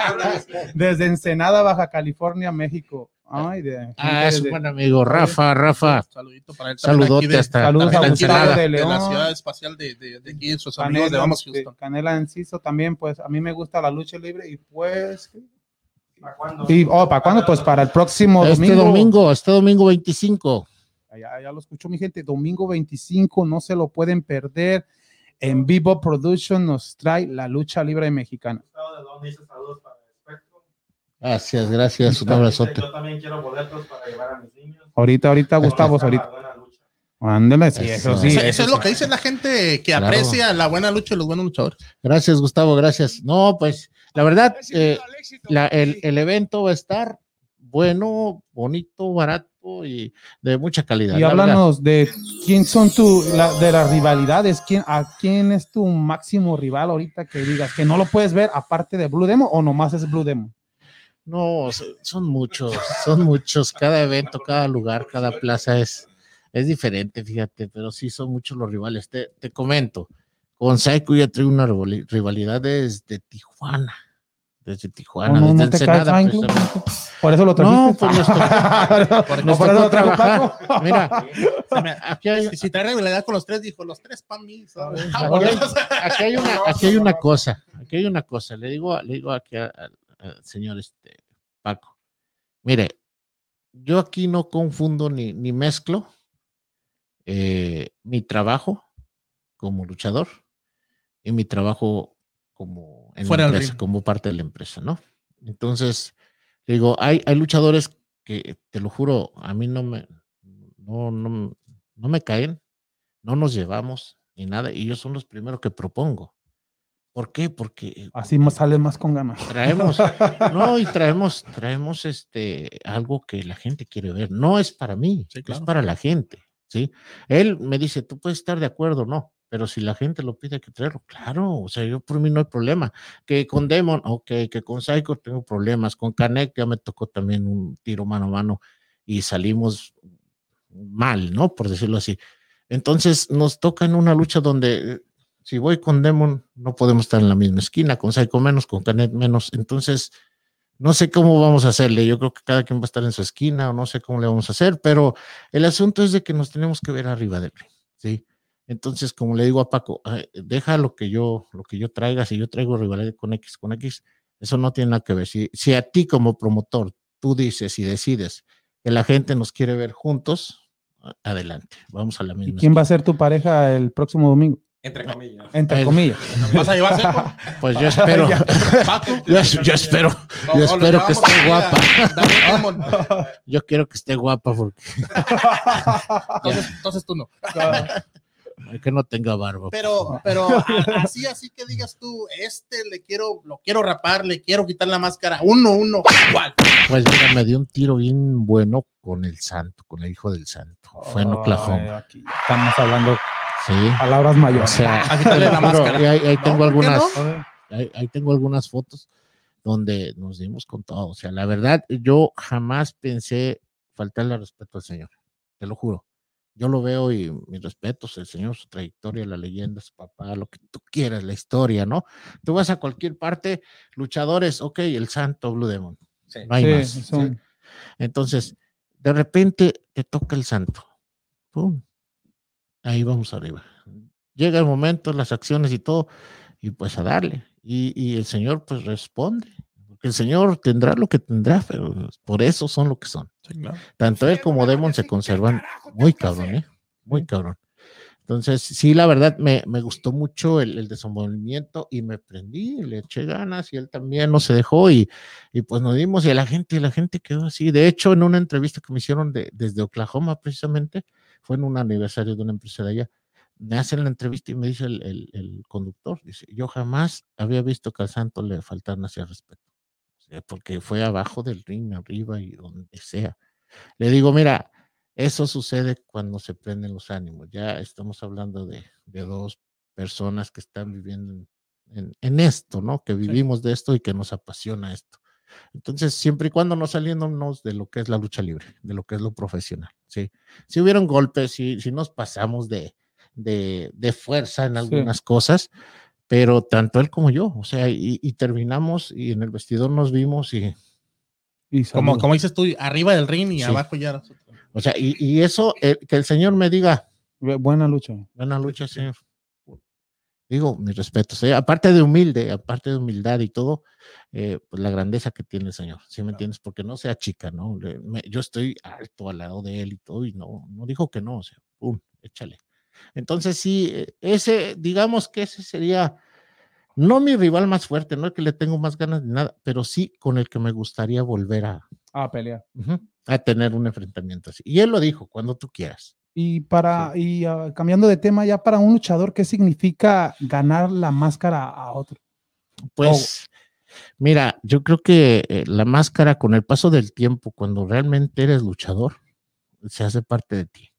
Desde Ensenada, Baja California, México. Ay, de, Ah, es un buen amigo, Rafa, Rafa. Saludito para él. Saludote de- hasta, Saludos a Gustavo de de León. la ciudad espacial de, de, de aquí, sus amigos de Canela, Vamos de Houston. Canela Enciso también, pues a mí me gusta la lucha libre y pues... Y, oh, ¿para cuándo? Pues para el próximo Este domingo. domingo, este domingo 25. Ya, ya lo escuchó mi gente, domingo 25, no se lo pueden perder. En Vivo Production nos trae la lucha libre mexicana. ¿De dónde dice saludos para el espectro? Gracias, gracias. Un abrazote. Yo también quiero boletos para llevar a mis niños. Ahorita, ahorita, Gustavo, ahorita. Ándale, sí, Eso. eso sí. Eso, es lo que dice la gente que Claro. aprecia la buena lucha y los buenos luchadores. Gracias, Gustavo, gracias. No, pues la verdad, eh, la- el, el evento va a estar bueno, bonito, barato y de mucha calidad. Y verdad. háblanos de quién son tu, la- de las rivalidades, quién, a quién es tu máximo rival ahorita que digas que no lo puedes ver aparte de Blue Demon o nomás es Blue Demon. No, so- son muchos, son muchos. Cada evento, cada lugar, cada plaza es, es diferente, fíjate, pero sí son muchos los rivales. Te, te comento, con Psycho ya trae una rivali- rivalidad desde Tijuana. Desde Tijuana, No, no, desde no te caes, Ensenada, Franklin. precisamente. Por eso lo trajiste. pues no, por eso tocó lo trajo trabajar. Mira, me- aquí hay, Si, trae rivalidad con los tres, dijo, los tres para mí. ¿sabes? Aquí hay, aquí hay una, aquí hay una cosa, aquí hay una cosa, le digo, le digo aquí al al señor este Paco, mire, yo aquí no confundo ni, ni mezclo eh, mi trabajo como luchador y mi trabajo como en la Fuera del empresa, como parte de la empresa, ¿no? Entonces, digo, hay, hay luchadores que, te lo juro, a mí no me, no, no, no me caen, no nos llevamos, ni nada, y yo son los primeros que propongo. ¿Por qué? Porque Así más sale más con ganas. traemos, no, y traemos, traemos este algo que la gente quiere ver. No es para mí, Sí, es claro. para la gente, ¿sí? Él me dice, tú puedes estar de acuerdo, no, pero si la gente lo pide hay que traerlo, claro, o sea, yo por mí no hay problema. Que con Demon, ok, que con Psycho tengo problemas, con Canek ya me tocó también un tiro mano a mano y salimos mal, ¿no? Por decirlo así. Entonces nos toca en una lucha donde si voy con Demon no podemos estar en la misma esquina, con Psycho menos, con Canet menos. Entonces no sé cómo vamos a hacerle. Yo creo que cada quien va a estar en su esquina o no sé cómo le vamos a hacer, pero el asunto es de que nos tenemos que ver arriba del ring, ¿sí? Entonces, como le digo a Paco, "Ay, deja lo que yo, lo que yo traiga, si yo traigo rivalidad con X, con X, eso no tiene nada que ver. Si, si a ti como promotor tú dices y decides que la gente nos quiere ver juntos, adelante, vamos a la ¿Y misma. quién va a ser tu pareja el próximo domingo? Entre comillas. Entre El- comillas. ¿Vas a llevar seco? Pues yo espero, Paco. yo, yo espero, yo espero que esté guapa. Yo quiero que esté guapa porque Entonces, entonces tú no. Que no tenga barba. Pero, pero así, así que digas tú, este le quiero, lo quiero rapar, le quiero quitar la máscara, uno, uno. Pues mira, me dio un tiro bien bueno con el santo, con el hijo del santo. Fue en Oklahoma. aquí estamos hablando Sí. palabras O mayores. sea, A quitarle la te lo juro, máscara. y ahí, tengo ¿por qué algunas, ahí, ahí tengo algunas fotos donde nos dimos con todo. O sea, la verdad, yo jamás pensé faltarle al respeto al Señor. Te lo juro. Yo lo veo y mis respetos, el Señor, su trayectoria, la leyenda, su papá, lo que tú quieras, la historia, ¿no? Tú vas a cualquier parte, luchadores, ok, el santo Blue Demon. Sí. No hay Sí, más. un- Entonces, de repente te toca el santo. ¡Pum! Ahí vamos arriba. Llega el momento, las acciones y todo, y pues a darle. Y, y el Señor pues responde. El Señor tendrá lo que tendrá, pero por eso son lo que son. Tanto él como Demon se conservan muy cabrón, ¿eh? Muy cabrón. Entonces, sí, la verdad, me, me gustó mucho el, el desenvolvimiento y me prendí, le eché ganas y él también no se dejó y, y pues nos dimos y a la gente, y la gente quedó así. De hecho, en una entrevista que me hicieron de, desde Oklahoma, precisamente, fue en un aniversario de una empresa de allá, me hacen la entrevista y me dice el, el- el conductor, dice, yo jamás había visto que al santo le faltaran hacia respeto, porque fue abajo del ring, arriba y donde sea. Le digo, mira, eso sucede cuando se prenden los ánimos. Ya estamos hablando de, de dos personas que están viviendo en, en- en esto, ¿no? Que vivimos de esto y que nos apasiona esto. Entonces, siempre y cuando no saliéndonos de lo que es la lucha libre, de lo que es lo profesional, ¿sí? Si hubieron golpes, si, si nos pasamos de, de, de fuerza en algunas cosas, pero tanto él como yo, o sea, y, y terminamos y en el vestidor nos vimos y, y Como, como dices tú, arriba del ring y Sí. abajo ya. o sea, y, y eso, eh, que el Señor me diga, Bu- Buena lucha. Buena lucha, señor. Digo, mis respetos. ¿eh? Aparte de humilde, aparte de humildad y todo, eh, pues la grandeza que tiene el señor, ¿sí me entiendes? Porque no sea chica, ¿no? Le- me- yo estoy alto al lado de él y todo, y no, no dijo que no, o sea, pum, échale. Entonces, sí, eh, ese, digamos que ese sería, no mi rival más fuerte, no el que le tengo más ganas de nada, pero sí con el que me gustaría volver a, A pelear. a tener un enfrentamiento así. Y él lo dijo, cuando tú quieras. Y para, y ah, cambiando de tema, ya para un luchador, ¿qué significa ganar la máscara a otro? Pues, mira, yo creo que eh, la máscara con el paso del tiempo, cuando realmente eres luchador, se hace parte de ti.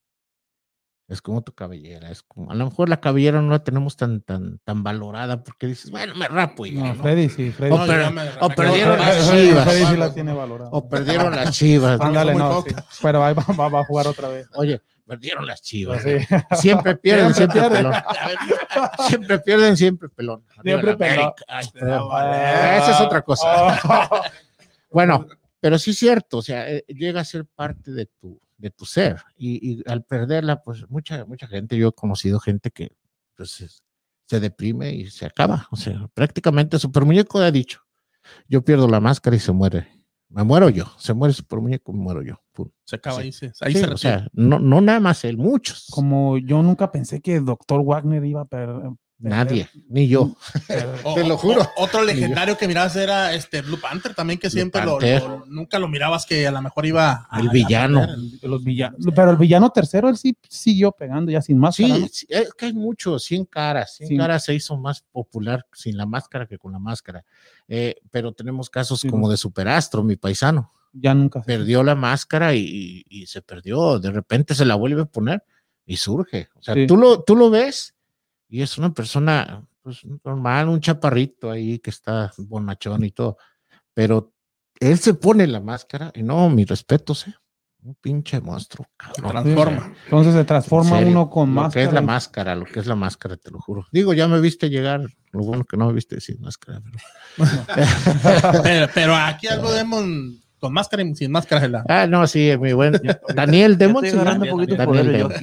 Es como tu cabellera, es como, a lo mejor la cabellera no la tenemos tan, tan, tan valorada porque dices, bueno, me rapo y ya, No, ¿no? Freddy sí, Freddy. O No, per- me- o perdieron las Freddy, chivas. Freddy sí la tiene valorada. O perdieron las chivas. Ándale, no, sí. Pero ahí va, va- va a jugar otra vez. Oye, perdieron las chivas. Sí. Siempre pierden, Siempre pelón. Siempre pierden, siempre pelón. Arriba Siempre pelón. Ay, Esa es otra cosa. oh. Bueno, pero sí es cierto, o sea, eh, llega a ser parte de tu, de tu ser. Y, y al perderla, pues mucha, mucha gente, yo he conocido gente que pues, es- se deprime y se acaba. O sea, prácticamente Super Muñeco ha dicho, yo pierdo la máscara y se muere. Me muero yo, se muere Super Muñeco, me muero yo. Pum. Se acaba Sí. ahí, se, ahí Sí, se o sea, no, no nada más él, muchos. Como yo nunca pensé que Doctor Wagner iba a per- Nadie, ni yo. O- Te lo juro. o- otro legendario que mirabas era este Blue Panther también, que siempre lo, nunca lo mirabas que a lo mejor iba a, El a villano. perder. Los villanos. Pero el villano tercero, él sí siguió pegando ya sin máscara. Sí, ¿no? sí, es que hay muchos, 100 caras. 100 Sí. caras se hizo más popular sin la máscara que con la máscara. Eh, pero tenemos casos Sí. como de Superastro, mi paisano. Ya nunca. se- Perdió la máscara y, y- y se perdió. De repente se la vuelve a poner y surge. O sea, Sí. tú, lo, tú lo ves y es una persona pues, normal, un chaparrito ahí que está bonachón y todo. Pero él se pone la máscara y no, mi respeto, ¿eh? Un pinche monstruo, cabrón. transforma. Entonces se transforma En uno con lo máscara. que es la máscara, lo que es la máscara, te lo juro. Digo, ya me viste llegar, lo bueno que no me viste sin máscara. pero- pero, pero aquí algo Demon con máscara y sin máscara es la. Ah, no, sí, mi buen Daniel Demon. Estoy se llama. agarrando un poquito de Daniel Demon.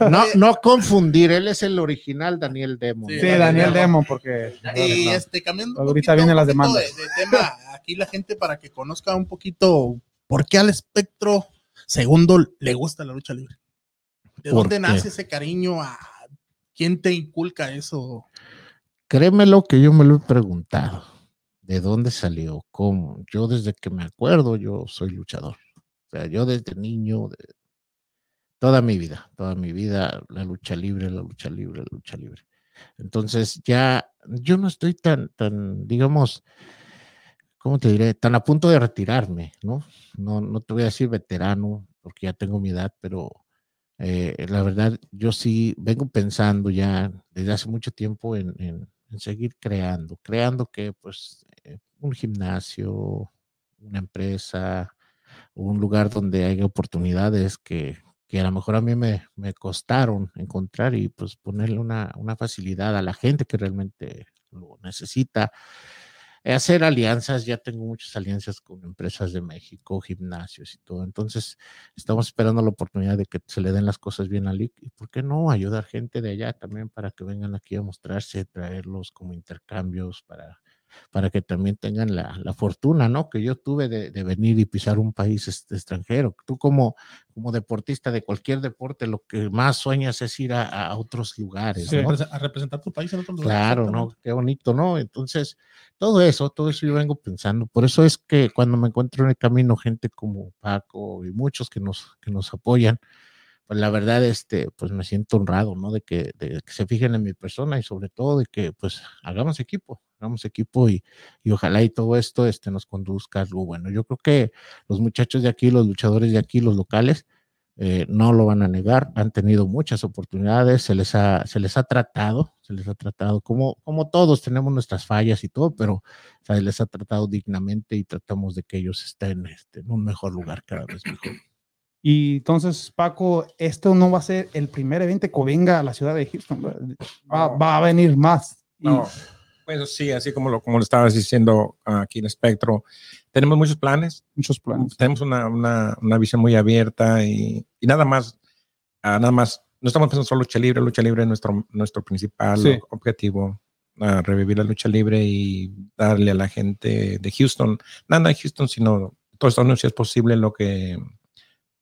No, no confundir, él es el original Daniel Demon. Sí, Sí, Daniel Demon, porque. Y este, cambiando Ahorita vienen las demandas. De, de tema, aquí la gente para que conozca un poquito por qué al espectro segundo le gusta la lucha libre. ¿De ¿Por dónde qué? nace ese cariño? ¿A quién te inculca eso? Créemelo que yo me lo he preguntado. ¿De dónde salió? ¿Cómo? Yo desde que me acuerdo, yo soy luchador. O sea, yo desde niño, toda mi vida, toda mi vida, la lucha libre, la lucha libre, la lucha libre. Entonces ya, yo no estoy tan, tan, digamos, ¿cómo te diré? Tan a punto de retirarme, ¿no? No, no te voy a decir veterano, porque ya tengo mi edad, pero eh, la verdad, yo sí vengo pensando ya desde hace mucho tiempo en, en- en seguir creando, creando que pues un gimnasio, una empresa, un lugar donde haya oportunidades que, que a lo mejor a mí me, me costaron encontrar y pues ponerle una, una facilidad a la gente que realmente lo necesita. Eh, Hacer alianzas, ya tengo muchas alianzas con empresas de México, gimnasios y todo. Entonces, estamos esperando la oportunidad de que se le den las cosas bien a Lick. ¿Y por qué no ayudar gente de allá también para que vengan aquí a mostrarse, traerlos como intercambios para, para que también tengan la, la fortuna, ¿no? Que yo tuve de, de venir y pisar un país este, extranjero. Tú como, como deportista de cualquier deporte, lo que más sueñas es ir a, a otros lugares, Sí. ¿no? A representar tu país en otro lugar. Claro, ¿no? Qué bonito, ¿no? Entonces, todo eso, todo eso yo vengo pensando. Por eso es que cuando me encuentro en el camino gente como Paco y muchos que nos, que nos apoyan, pues la verdad, este, pues me siento honrado, ¿no? De que, de que se fijen en mi persona y sobre todo de que, pues, hagamos equipo, hagamos equipo y, y ojalá y todo esto, este, nos conduzca a algo bueno. Yo creo que los muchachos de aquí, los luchadores de aquí, los locales, eh, no lo van a negar, han tenido muchas oportunidades, se les ha, se les ha tratado, se les ha tratado como, como todos tenemos nuestras fallas y todo, pero se les ha tratado dignamente y tratamos de que ellos estén este, en un mejor lugar cada vez mejor. Y entonces, Paco, esto no va a ser el primer evento que venga a la ciudad de Houston. Va, va- No. va a venir más. No, pues sí, así como lo, como lo estabas diciendo aquí en Espectro, tenemos muchos planes, muchos planes. tenemos una, una, una visión muy abierta y, y nada más, ah, nada más, no estamos pensando solo lucha libre, lucha libre es nuestro, nuestro principal Sí. objetivo, ah, revivir la lucha libre y darle a la gente de Houston, nada de Houston, sino todo Estados Unidos si es posible lo que,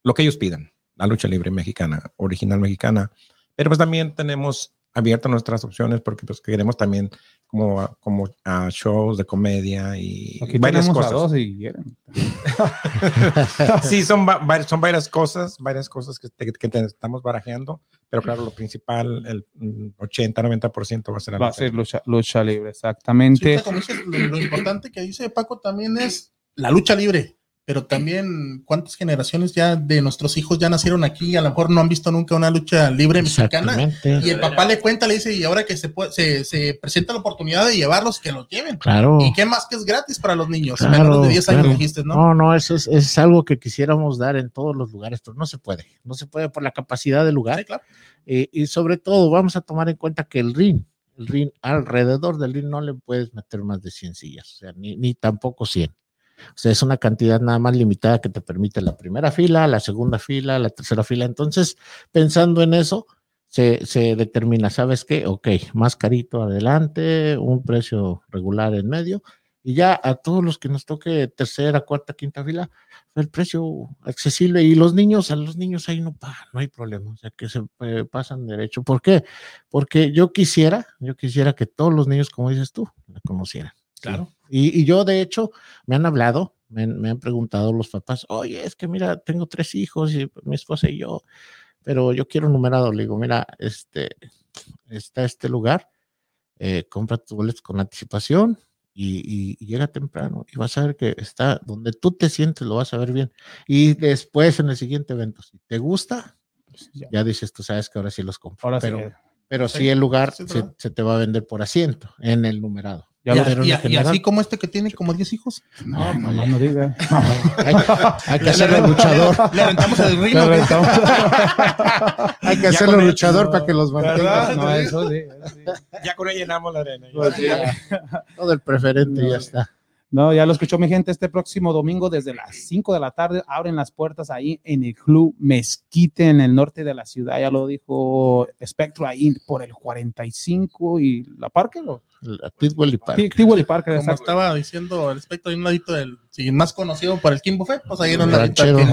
lo que ellos pidan, la lucha libre mexicana, original mexicana, pero pues también tenemos abiertas nuestras opciones porque pues queremos también como, como ah, shows de comedia y Aquí varias cosas. a dos si quieren. Sí, son, son varias cosas, varias cosas que, te- que te estamos barajeando, pero claro, lo principal, el mm, 80-90% va a ser la Va a lucha ser lucha, lucha libre, Sí, exactamente. dice, lo, lo importante que dice Paco también es la lucha libre, pero también cuántas generaciones ya de nuestros hijos ya nacieron aquí y a lo mejor no han visto nunca una lucha libre mexicana. Y el papá le cuenta, le dice, y ahora que se, puede, se, se presenta la oportunidad de llevarlos, que los lleven. Claro. Y qué más que es gratis para los niños, Claro, menores de 10 años claro. dijiste, ¿no? No, no, eso es, es algo que quisiéramos dar en todos los lugares, pero no se puede. No se puede por la capacidad del lugar. Sí, claro. Eh, y sobre todo, vamos a tomar en cuenta que el ring, el ring, alrededor del ring no le puedes meter más de 100 sillas, o sea, ni, ni tampoco 100. O sea, es una cantidad nada más limitada que te permite la primera fila, la segunda fila, la tercera fila. Entonces, pensando en eso, se, se determina, ¿sabes qué? Ok, más carito adelante, un precio regular en medio Y ya a todos los que nos toque tercera, cuarta, quinta fila, el precio accesible. Y los niños, a los niños ahí no no hay problema. O sea, que se eh, pasan derecho. ¿Por qué? Porque yo quisiera, yo quisiera que todos los niños, como dices tú, la conocieran. Claro. Y, y yo, de hecho, me han hablado, me, han- me han preguntado los papás, oye, es que mira, tengo tres hijos y mi esposa y yo, pero yo quiero numerado. Le digo, mira, este, está este lugar, eh, compra tus boletos con anticipación y, y- y llega temprano y vas a ver que está donde tú te sientes, lo vas a ver bien. Y después en el siguiente evento, si te gusta, Pues ya. ya dices, tú sabes que ahora sí los compro. Ahora pero, pero Sí, el lugar sí, se, ¿verdad? se te va a vender por asiento en el numerado. Ya y, a- así como este que tiene como 10 hijos. no, nomás no diga. Hay, hay que hacerlo luchador. Le rentamos el ring. Claro, ¿o qué? estamos- Hay que Ya hacerlo luchador no. para que los mantenga. No, eso sí, eso sí. Ya con él llenamos la arena. Pues sí. Todo el preferente No. ya está. No, ya lo escuchó mi gente. Este próximo domingo, desde las 5 de la tarde, abren las puertas ahí en el Club Mezquite, en el norte de la ciudad. Ya lo dijo Spectro ahí por el 45 y la Parque. ¿o? Tidwell y Park. Como estaba diciendo el espectro, hay un ladito del sí, más conocido por el King Buffet, pues ahí en un El ladito del. King.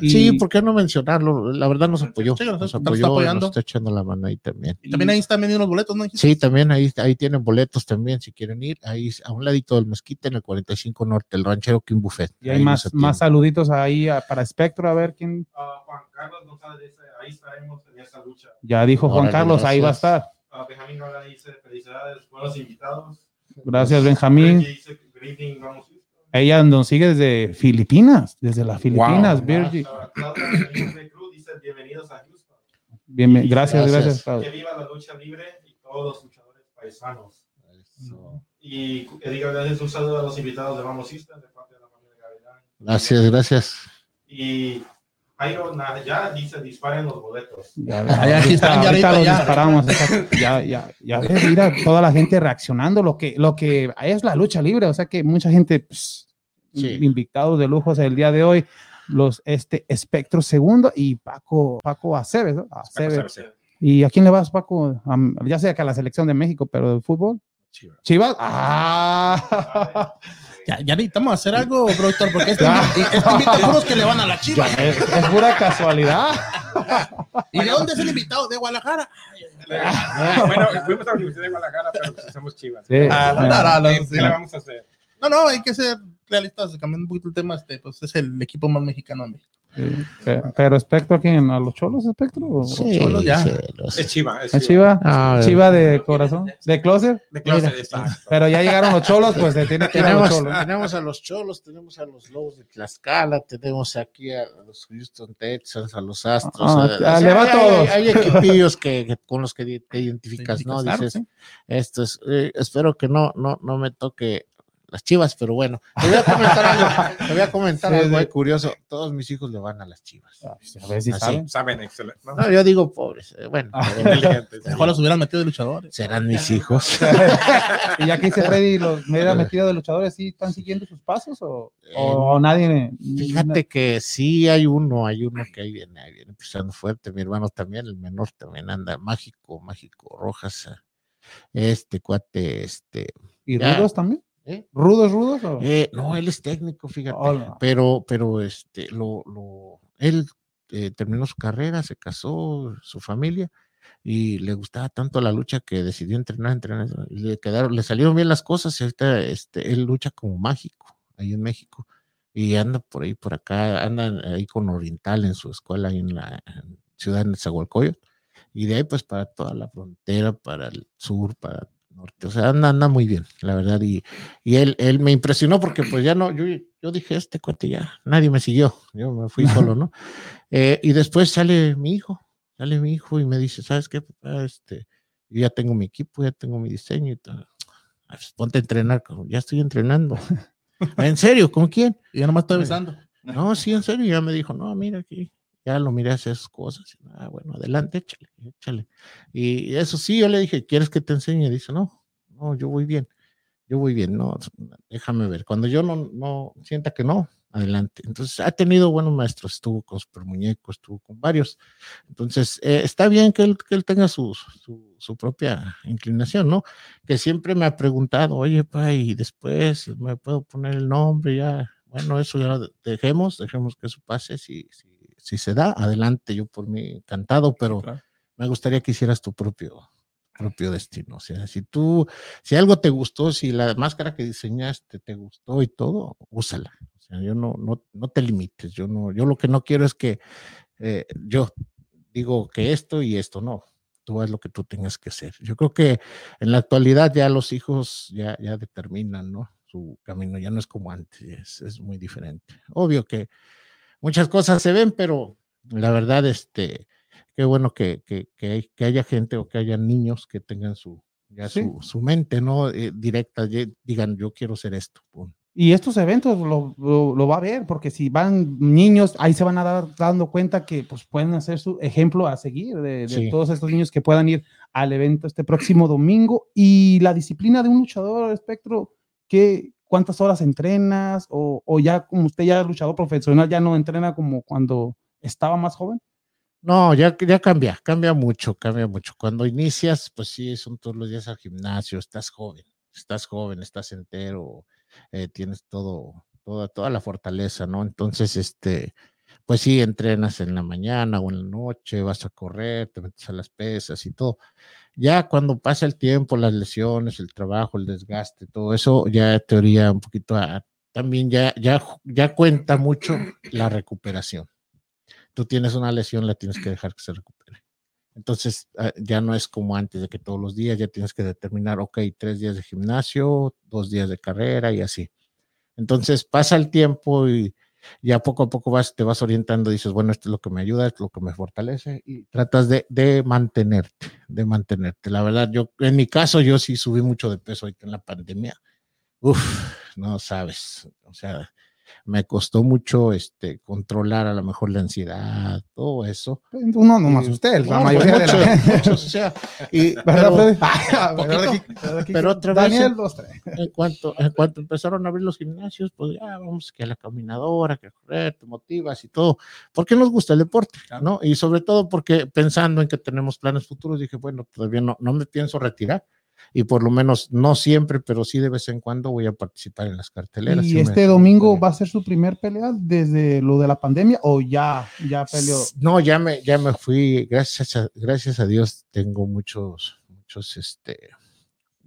Y- Sí, ¿por qué no mencionarlo? La verdad nos apoyó. Sí, nos- apoyó, apoyando. nos está echando la mano ahí también. Y también ahí están vendiendo los boletos, ¿no? Sí, también ahí, ahí tienen boletos también si quieren ir. Ahí a un ladito del mezquite en el 45 Norte, el ranchero King Buffet. Y hay Ahí más, más saluditos ahí ah, para Spectro, a ver quién. Ah, Juan Carlos González ahí estaremos en esa lucha. Ya dijo Juan Carlos, ahí va a estar. Ah, Benjamín Nola dice, felicidades, buenos invitados. Gracias, Benjamín. Evening, vamos. Ella nos sigue desde Filipinas, desde las Filipinas, Benjamín Cruz dice, bienvenidos a Houston. Bien, gracias, Gracias. gracias. Que viva la lucha libre y todos los luchadores paisanos. Eso. Y Edgar gracias, un saludo a los invitados de Vamos Houston, de parte de la familia Gavilán. Gracias, gracias. Y Jairo ya dice, disparen los boletos. Ya, Ah, ya, aquí ya ahorita ahorita los ya. disparamos. Ya, ya, ya ves, mira, toda la gente reaccionando, lo que, lo que es la lucha libre, o sea que mucha gente, pues, Sí. invitados de lujos el día de hoy, los este Espectro segundo y Paco, Paco Aceves, ¿no? Aceves. ¿Y a quién le vas, Paco? Ya sea que a la selección de México, pero del fútbol. Chivas. Chivas. Ah, Ya, ya necesitamos hacer algo, productor, porque este, este invita a puros que le van a la chiva. es, es pura casualidad. ¿Y de dónde es el invitado? ¿De Guadalajara? bueno, fuimos a la Universidad de Guadalajara, pero pues somos chivas. Sí, Ah, no, sí. no, no, ¿Qué sí. le vamos a hacer? No, no, hay que ser realistas, cambiando un poquito el tema, este, pues es el equipo más mexicano. en México. Sí, Pero, Espectro, ¿a quién? ¿A los cholos, Espectro? ¿O- Sí, Cholos ya. sí, los- Es chiva. Es ¿Es chiva. Chiva? Ah, Chiva de corazón, de closer. De exacto. Pero ya llegaron los cholos, pues se tiene que ir a los Tenemos, cholos. tenemos a los cholos, tenemos a los lobos de Tlaxcala, tenemos aquí a los Houston Texans, a los Astros. Ah, a- ah, o sea, le va a hay, todos. hay- hay equipillos que, que- con los que te identificas, ¿no? Dices, sí. esto es, eh, espero que no, no, no me toque las chivas, pero bueno, te voy a comentar algo, te voy a comentar Sí, algo muy curioso. Todos mis hijos le van a las chivas. A ver si Así. saben. Saben, excelente. ¿no? No, yo digo pobres, eh, bueno, Ah. Mejor los hubieran metido de luchadores. serán mis hijos. Y ya que dice Freddy, los media metida de luchadores, ¿sí están siguiendo sus pasos o, o nadie? Fíjate que sí hay uno, hay uno que ahí viene, ahí viene pisando fuerte. Mi hermano también, el menor también anda mágico, mágico, rojas. eh, Este cuate, este. ¿Y ya. rudos también? ¿Eh? ¿Rudos, rudos? O? Eh, no, él es técnico, fíjate. Pero, pero este, lo, lo, él eh, terminó su carrera, se casó, su familia, y le gustaba tanto la lucha que decidió entrenar, entrenar, y le quedaron, le salieron bien las cosas, y ahorita este, él lucha como mágico ahí en México, y anda por ahí, por acá, anda ahí con Oriental en su escuela ahí en la en ciudad de Zagualcoyot, y de ahí pues para toda la frontera, para el sur, para norte, o sea, anda, anda muy bien, la verdad, y, y él, él me impresionó porque pues ya no, yo, yo dije, este cuate ya, nadie me siguió, yo me fui solo, ¿no? Eh, y después sale mi hijo, sale mi hijo y me dice, ¿sabes qué, papá? Este, yo ya tengo mi equipo, ya tengo mi diseño y todo. Ah, pues, ponte a entrenar, ya estoy entrenando. "Ah, ¿En serio? ¿Con quién? Y yo nomás estoy avisando. No, sí, en serio. Ya me dijo, no, mira aquí, ya lo miré hacer esas cosas. Ah, bueno, adelante, échale, échale. Y eso sí, yo le dije, ¿quieres que te enseñe? Dice, no, no, yo voy bien, yo voy bien, no, déjame ver. Cuando yo no, no sienta que no, adelante. Entonces, ha tenido buenos maestros, estuvo con Super Muñeco, estuvo con varios. Entonces, eh, está bien que él, que él tenga su, su, propia inclinación, ¿no? Que siempre me ha preguntado, oye, pa, y después me puedo poner el nombre, ya. Bueno, eso ya dejemos, dejemos que eso pase. Si, si, si se da, adelante, yo por mí encantado, pero Claro. me gustaría que hicieras tu propio propio destino. O sea, si tú, si algo te gustó, si la máscara que diseñaste te gustó y todo, úsala. O sea, yo no, no, no te limites. Yo no, yo lo que no quiero es que eh, yo digo que esto y esto no. Tú haz lo que tú tengas que hacer. Yo creo que en la actualidad ya los hijos ya, ya determinan, ¿no? Su camino ya no es como antes, es, es muy diferente. Obvio que muchas cosas se ven, pero la verdad, este, qué bueno que, que, que, hay- que haya gente o que haya niños que tengan su, ya Sí. su, su mente, ¿no? Eh, directa, digan, yo quiero ser esto. pum. Y estos eventos lo, lo- lo va a ver, porque si van niños, ahí se van a dar dando cuenta que pues, pueden hacer su ejemplo a seguir de, de Sí. todos estos niños que puedan ir al evento este próximo domingo. Y la disciplina de un luchador, espectro, ¿qué, ¿cuántas horas entrenas? O, o ya como usted ya es luchador profesional, ya no entrena como cuando estaba más joven. No, ya, cambia, cambia mucho, cambia mucho. Cuando inicias, pues sí, son todos los días al gimnasio, estás joven, estás joven, estás entero, eh, tienes todo, toda, toda la fortaleza, ¿no? Entonces, este, pues sí, entrenas en la mañana o en la noche, vas a correr, te metes a las pesas y todo. Ya cuando pasa el tiempo, las lesiones, el trabajo, el desgaste, todo eso, ya teoría un poquito, a- también ya, ya, ya cuenta mucho la recuperación tú tienes una lesión, la tienes que dejar que se recupere. Entonces, ah, ya no es como antes de que todos los días ya tienes que determinar, ok, tres días de gimnasio, dos días de carrera y así. Entonces, pasa el tiempo y ya poco a poco vas, te vas orientando, dices, bueno, esto es lo que me ayuda, esto es lo que me fortalece y tratas de, de mantenerte, de mantenerte. La verdad, yo, en mi caso, yo sí subí mucho de peso ahorita en la pandemia. Uf, no sabes, o sea, me costó mucho este, controlar a lo mejor la ansiedad, todo eso. Uno nomás Y- usted, la No, mayoría pues de la muchos, muchos, o sea, y, ¿Verdad, pero Freddy? Ah, ¿verdad, poquito. Kiko? ¿Verdad, Kiko? Pero otra vez, Daniel, dos, tres. en cuanto, en cuanto empezaron a abrir los gimnasios, pues ya vamos que a la caminadora, que a correr, te motivas y todo, porque nos gusta el deporte, ¿no? Y sobre todo porque pensando en que tenemos planes futuros, dije, bueno, todavía no, no me pienso retirar y por lo menos no siempre, pero sí de vez en cuando voy a participar en las carteleras. ¿Y sí me- este domingo va a ser su primer pelea desde lo de la pandemia o ya, ya peleó? No, ya me, ya me fui, gracias a, gracias a Dios tengo muchos, muchos este,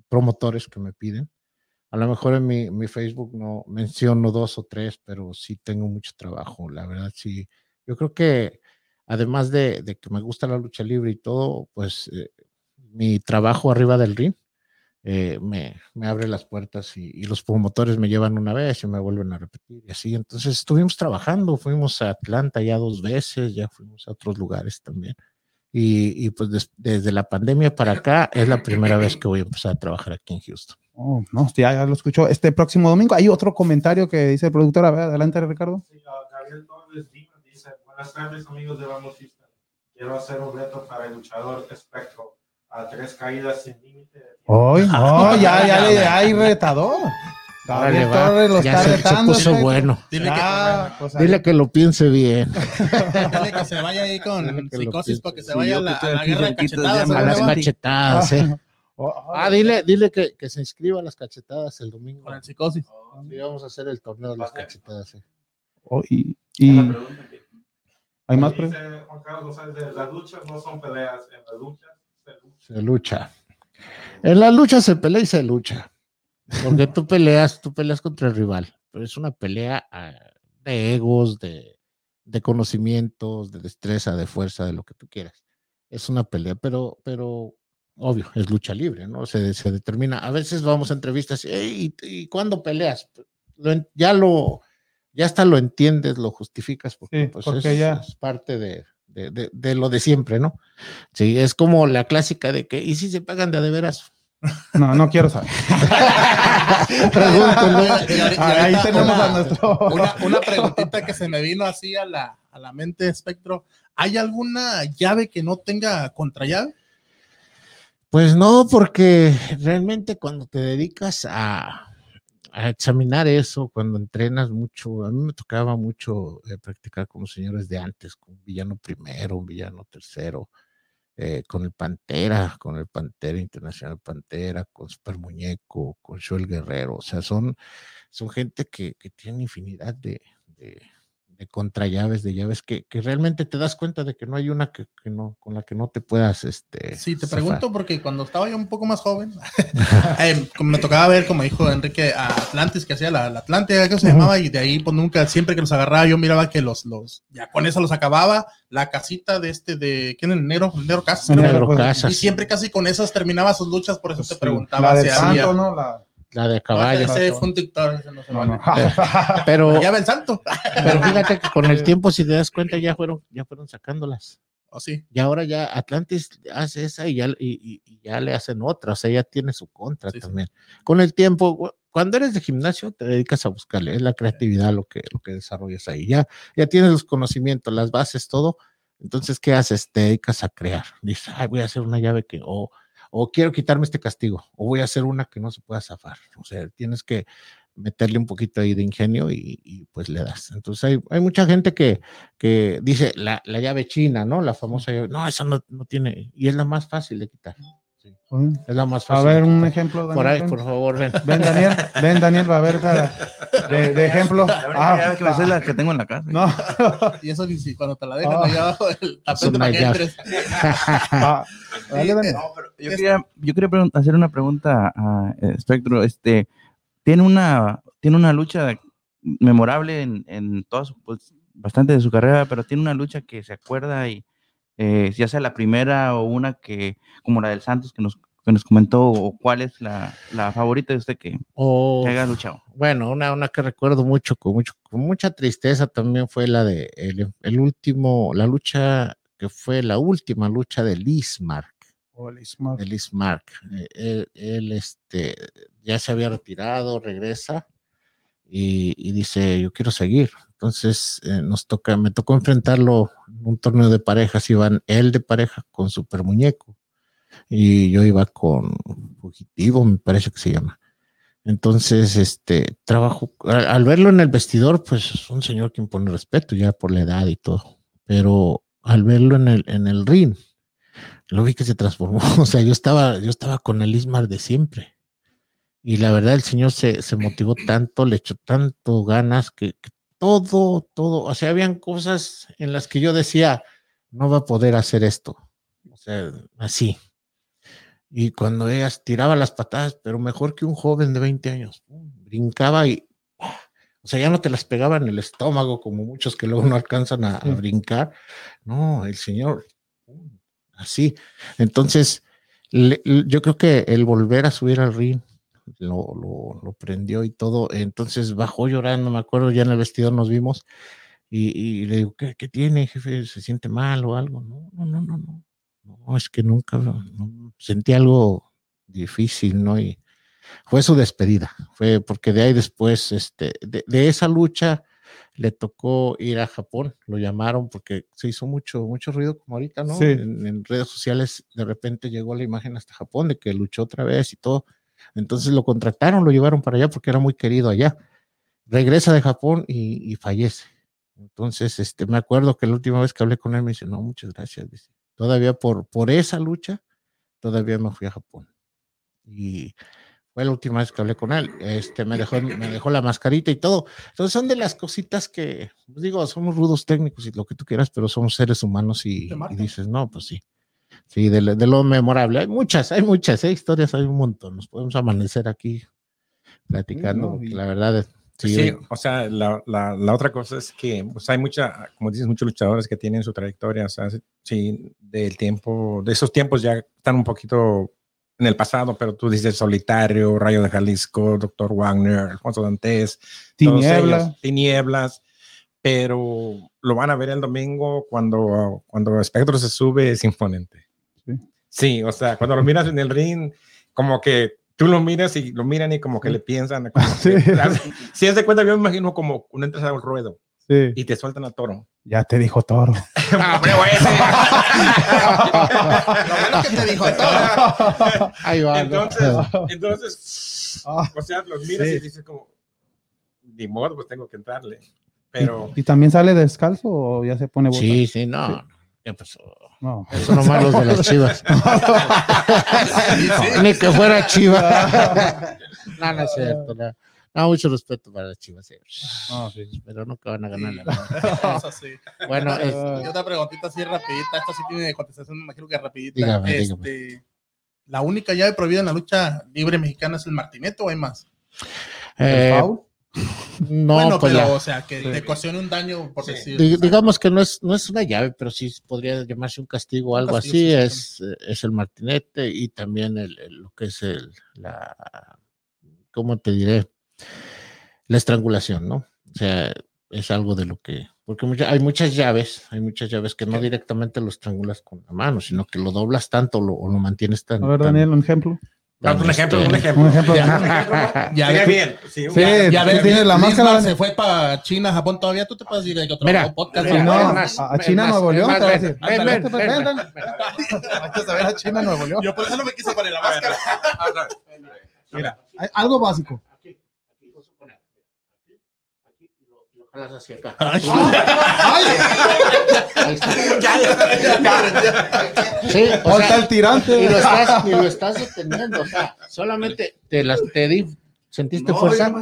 promotores que me piden. A lo mejor en mi, mi Facebook no menciono dos o tres, pero sí tengo mucho trabajo, la verdad sí. Yo creo que además de, de que me gusta la lucha libre y todo, pues eh, mi trabajo arriba del ring eh, me, me abre las puertas y, y los promotores me llevan una vez y me vuelven a repetir y así. Entonces estuvimos trabajando, fuimos a Atlanta ya dos veces, ya fuimos a otros lugares también. Y, y pues des- desde la pandemia para acá es la primera vez que voy a empezar a trabajar aquí en Houston. Oh, no, ya, ya lo escuchó. Este próximo domingo hay otro comentario que dice el productor. A ver, adelante, Ricardo. Sí, ah, Gabriel Torres Dimas dice, buenas tardes amigos de Vamos Houston. Quiero hacer un reto para el luchador espectro a tres caídas sin límite. de tiempo". Hoy, no, ya, ya le hay retador. Gabriel. Torres lo Ya está se- se puso bueno. Dile que- pues, Dile que lo piense bien. Dile que se vaya ahí con psicosis para que se Sí, vaya yo a la, a la guerra de cachetadas. A las cachetadas, ¿eh? Oh, oh, Ah, dile, dile que, que se inscriba a las cachetadas el domingo. Con el psicosis. Sí, vamos a hacer el torneo de las cachetadas. sí. oh, y, y hay más preguntas. Juan Carlos González, de, las luchas no son peleas, en las luchas se lucha. Se lucha. En la lucha se pelea y se lucha. Porque tú peleas, tú peleas contra el rival. Pero es una pelea ah, de egos, de, de conocimientos, de destreza, de fuerza, de lo que tú quieras. Es una pelea, pero, pero obvio, es lucha libre, ¿no? Se, se determina. A veces vamos a entrevistas y, "Ey, ¿y, y cuándo peleas? Lo ya lo, ya hasta lo entiendes, lo justificas, porque, Sí, pues porque es, ya- es parte de, de, de- de lo de siempre, ¿no? Sí, es como la clásica de que, ¿y si se pagan de a de veras? No, no quiero saber. Ahí tenemos una- a nuestro. Una, una preguntita que se me vino así a la, a la mente, Espectro. ¿Hay alguna llave que no tenga contrallave? Pues no, porque realmente cuando te dedicas a, a examinar eso cuando entrenas mucho. A mí me tocaba mucho eh, practicar con los señores de antes, con villano primero, un villano tercero, eh, con el Pantera, con el Pantera Internacional Pantera, con Super Muñeco, con Joel Guerrero. O sea, son, son gente que, que tiene infinidad de, de contrallaves, de llaves, que, que, realmente te das cuenta de que no hay una que, que, no, con la que no te puedas. Este, sí, te zafar. pregunto porque cuando estaba yo un poco más joven, eh, como me tocaba ver, como dijo Enrique, a Atlantis, que hacía la, la Atlántida, que se llamaba, y de ahí, pues nunca, siempre que los agarraba, yo miraba que los, los, ya con eso los acababa, la casita de este, de, ¿quién es el negro? El negro Casas. El negro Y Casas. siempre casi con esas terminaba sus luchas, por eso te preguntaba La si había. Santo, ¿no? La... La de Ah, caballo. ese fue un TikTok, ese no se No, vale. no. Pero, Ya ve el santo. pero fíjate que con el tiempo, si te das cuenta, ya fueron, ya fueron sacándolas. ¿O sí? Y ahora ya Atlantis hace esa y ya, y, y- ya le hacen otra, o sea, ya tiene su contra Sí, sí. también. Con el tiempo, cuando eres de gimnasio, te dedicas a buscarle, es la creatividad lo que, lo que desarrollas ahí. Ya, ya tienes los conocimientos, las bases, todo. Entonces, ¿qué haces? Te dedicas a crear. Dices, ay, voy a hacer una llave que, o, o quiero quitarme este castigo, o voy a hacer una que no se pueda zafar. O sea, tienes que meterle un poquito ahí de ingenio y, y, pues le das. Entonces hay, hay mucha gente que, que dice la, la llave china, ¿no? La famosa llave, no, esa no, no tiene, y es la más fácil de quitar. Es la más A fácil. ver, de un ejemplo. Por ahí, Daniel, por favor, ven. Ven, Daniel, ven, Daniel, va a ver, cara, de, de ejemplo. Ah, que sé es la que tengo en la casa. no, Y eso ni si cuando te la dejan Ah. allá abajo del Es tapete una para que llave. entres. ah, dale, Daniel. No, pero yo quería, yo quería hacer una pregunta a eh, Spectro. Este, tiene una, tiene una lucha memorable en, en toda su, pues, bastante de su carrera, pero tiene una lucha que se acuerda y eh, ya sea la primera o una que, como la del Santos que nos, que nos comentó, o cuál es la, la favorita de usted que, O, que haya luchado. bueno, una, una que recuerdo mucho con, mucho, con mucha tristeza también fue la de el, el último, la lucha que fue la última lucha de Lismark. de Liz Mark. Eh, Él, él, este, ya se había retirado, regresa y, dice, yo quiero seguir. Entonces eh, nos toca, me tocó enfrentarlo en un torneo de parejas, iban él de pareja con Super Muñeco y yo iba con Fugitivo, me parece que se llama. Entonces, este, trabajo, al, al verlo en el vestidor, pues es un señor que impone respeto ya por la edad y todo, pero al verlo en el, en el ring, lo vi que se transformó. O sea, yo estaba, yo estaba con el Ismar de siempre. Y la verdad, el señor se, se motivó tanto, le echó tanto ganas que, que todo, todo, o sea, habían cosas en las que yo decía, no va a poder hacer esto. O sea, así. Y cuando ellas tiraba las patadas, pero mejor que un joven de 20 años, brincaba y, o sea, ya no te las pegaba en el estómago como muchos que luego no alcanzan a, a brincar. No, el señor, así. Entonces, le- yo creo que el volver a subir al ring lo, lo, lo prendió y todo. Entonces bajó llorando, me acuerdo, ya en el vestidor nos vimos y, y le digo, ¿qué, qué tiene, jefe? ¿Se siente mal o algo? No, no, no, no, no. No, es que nunca no, sentí algo difícil, ¿no? Y fue su despedida, fue porque de ahí después, este, de, de esa lucha, le tocó ir a Japón, lo llamaron porque se hizo mucho, mucho ruido como ahorita, ¿no? Sí. En, en redes sociales de repente llegó la imagen hasta Japón de que luchó otra vez y todo. Entonces lo contrataron, lo llevaron para allá porque era muy querido allá. Regresa de Japón y, y fallece. Entonces, este, me acuerdo que la última vez que hablé con él me dice, no, muchas gracias. Dice, todavía por, por esa lucha, todavía me fui a Japón. Y fue la última vez que hablé con él. Este, me dejó, me dejó la mascarita y todo. Entonces son de las cositas que, pues digo, somos rudos técnicos y lo que tú quieras, pero somos seres humanos y, y dices, no, pues sí. Sí, de, lo- de lo memorable. Hay muchas, hay muchas ¿eh? historias, hay un montón. Nos podemos amanecer aquí platicando, no, y- la verdad es. Sí, Sí, o sea, la, la, la otra cosa es que pues, hay mucha, como dices, muchos luchadores que tienen su trayectoria, o sea, sí, del tiempo, de esos tiempos ya están un poquito en el pasado, pero tú dices Solitario, Rayo de Jalisco, Doctor Wagner, Alfonso Dantes, todos Tiniebla. ellos, Tinieblas, pero lo van a ver el domingo cuando, cuando Espectro se sube, es imponente. Sí. O sea, cuando lo miras en el ring, como que tú lo miras y lo miran y como que le piensan. Sí. que- si es de cuenta, yo me imagino como cuando entras al ruedo Sí. y te sueltan a toro. Ya te dijo toro. Lo bueno que te dijo todo. Ahí va. ¿no? entonces, entonces Ah, O sea, los miras Sí. y dices como, ni modo, pues tengo que entrarle. Pero ¿Y también sale descalzo o ya se pone bota? Sí, sí, no. No. ¿Qué pasó? No. Eso nomás los de las chivas. Ni que fuera chiva. no, no es cierto. No. No, mucho respeto para las chivas. sí. Ah, sí. Pero nunca van a ganar la liga. Eso sí. Bueno, es- Y otra preguntita así rapidita, esta sí tiene contestación, me imagino que rapidita. Dígame, este, ¿La única llave prohibida en la lucha libre mexicana es el martinete o hay más? eh. No, bueno, pues pero la- o sea, que te ocasione un daño por Sí. decir. di- digamos que no es, no es una llave, pero sí podría llamarse un castigo o algo castigo, así. sí, Es, es el martinete y también el, el- lo que es el, la, ¿cómo te diré? La estrangulación, ¿no? O sea, es algo de lo que, porque mucha- hay muchas llaves, hay muchas llaves que no directamente lo estrangulas con la mano, sino que lo doblas tanto lo- o lo mantienes tan. A ver, tan- Daniel, un ejemplo. Tan, no, un ejemplo, este, un ejemplo. Un ejemplo. Ya ves- bien. Sí, Sí, Ya, ves, la máscara. se fue para China, Japón, todavía tú te puedes ir a otro Mira, podcast. no, a- China, Nuevo León, a. Hay que saber China, Nuevo León. Yo por eso no me quise poner la máscara. Mira, algo básico. Aquí, aquí, José, pon aquí, aquí, aquí, y lo- lo jalas hacia acá. Ahí está. Sí, o sea, el tirante. y lo estás, y lo estás deteniendo, o sea, solamente te las te di, sentiste fuerza.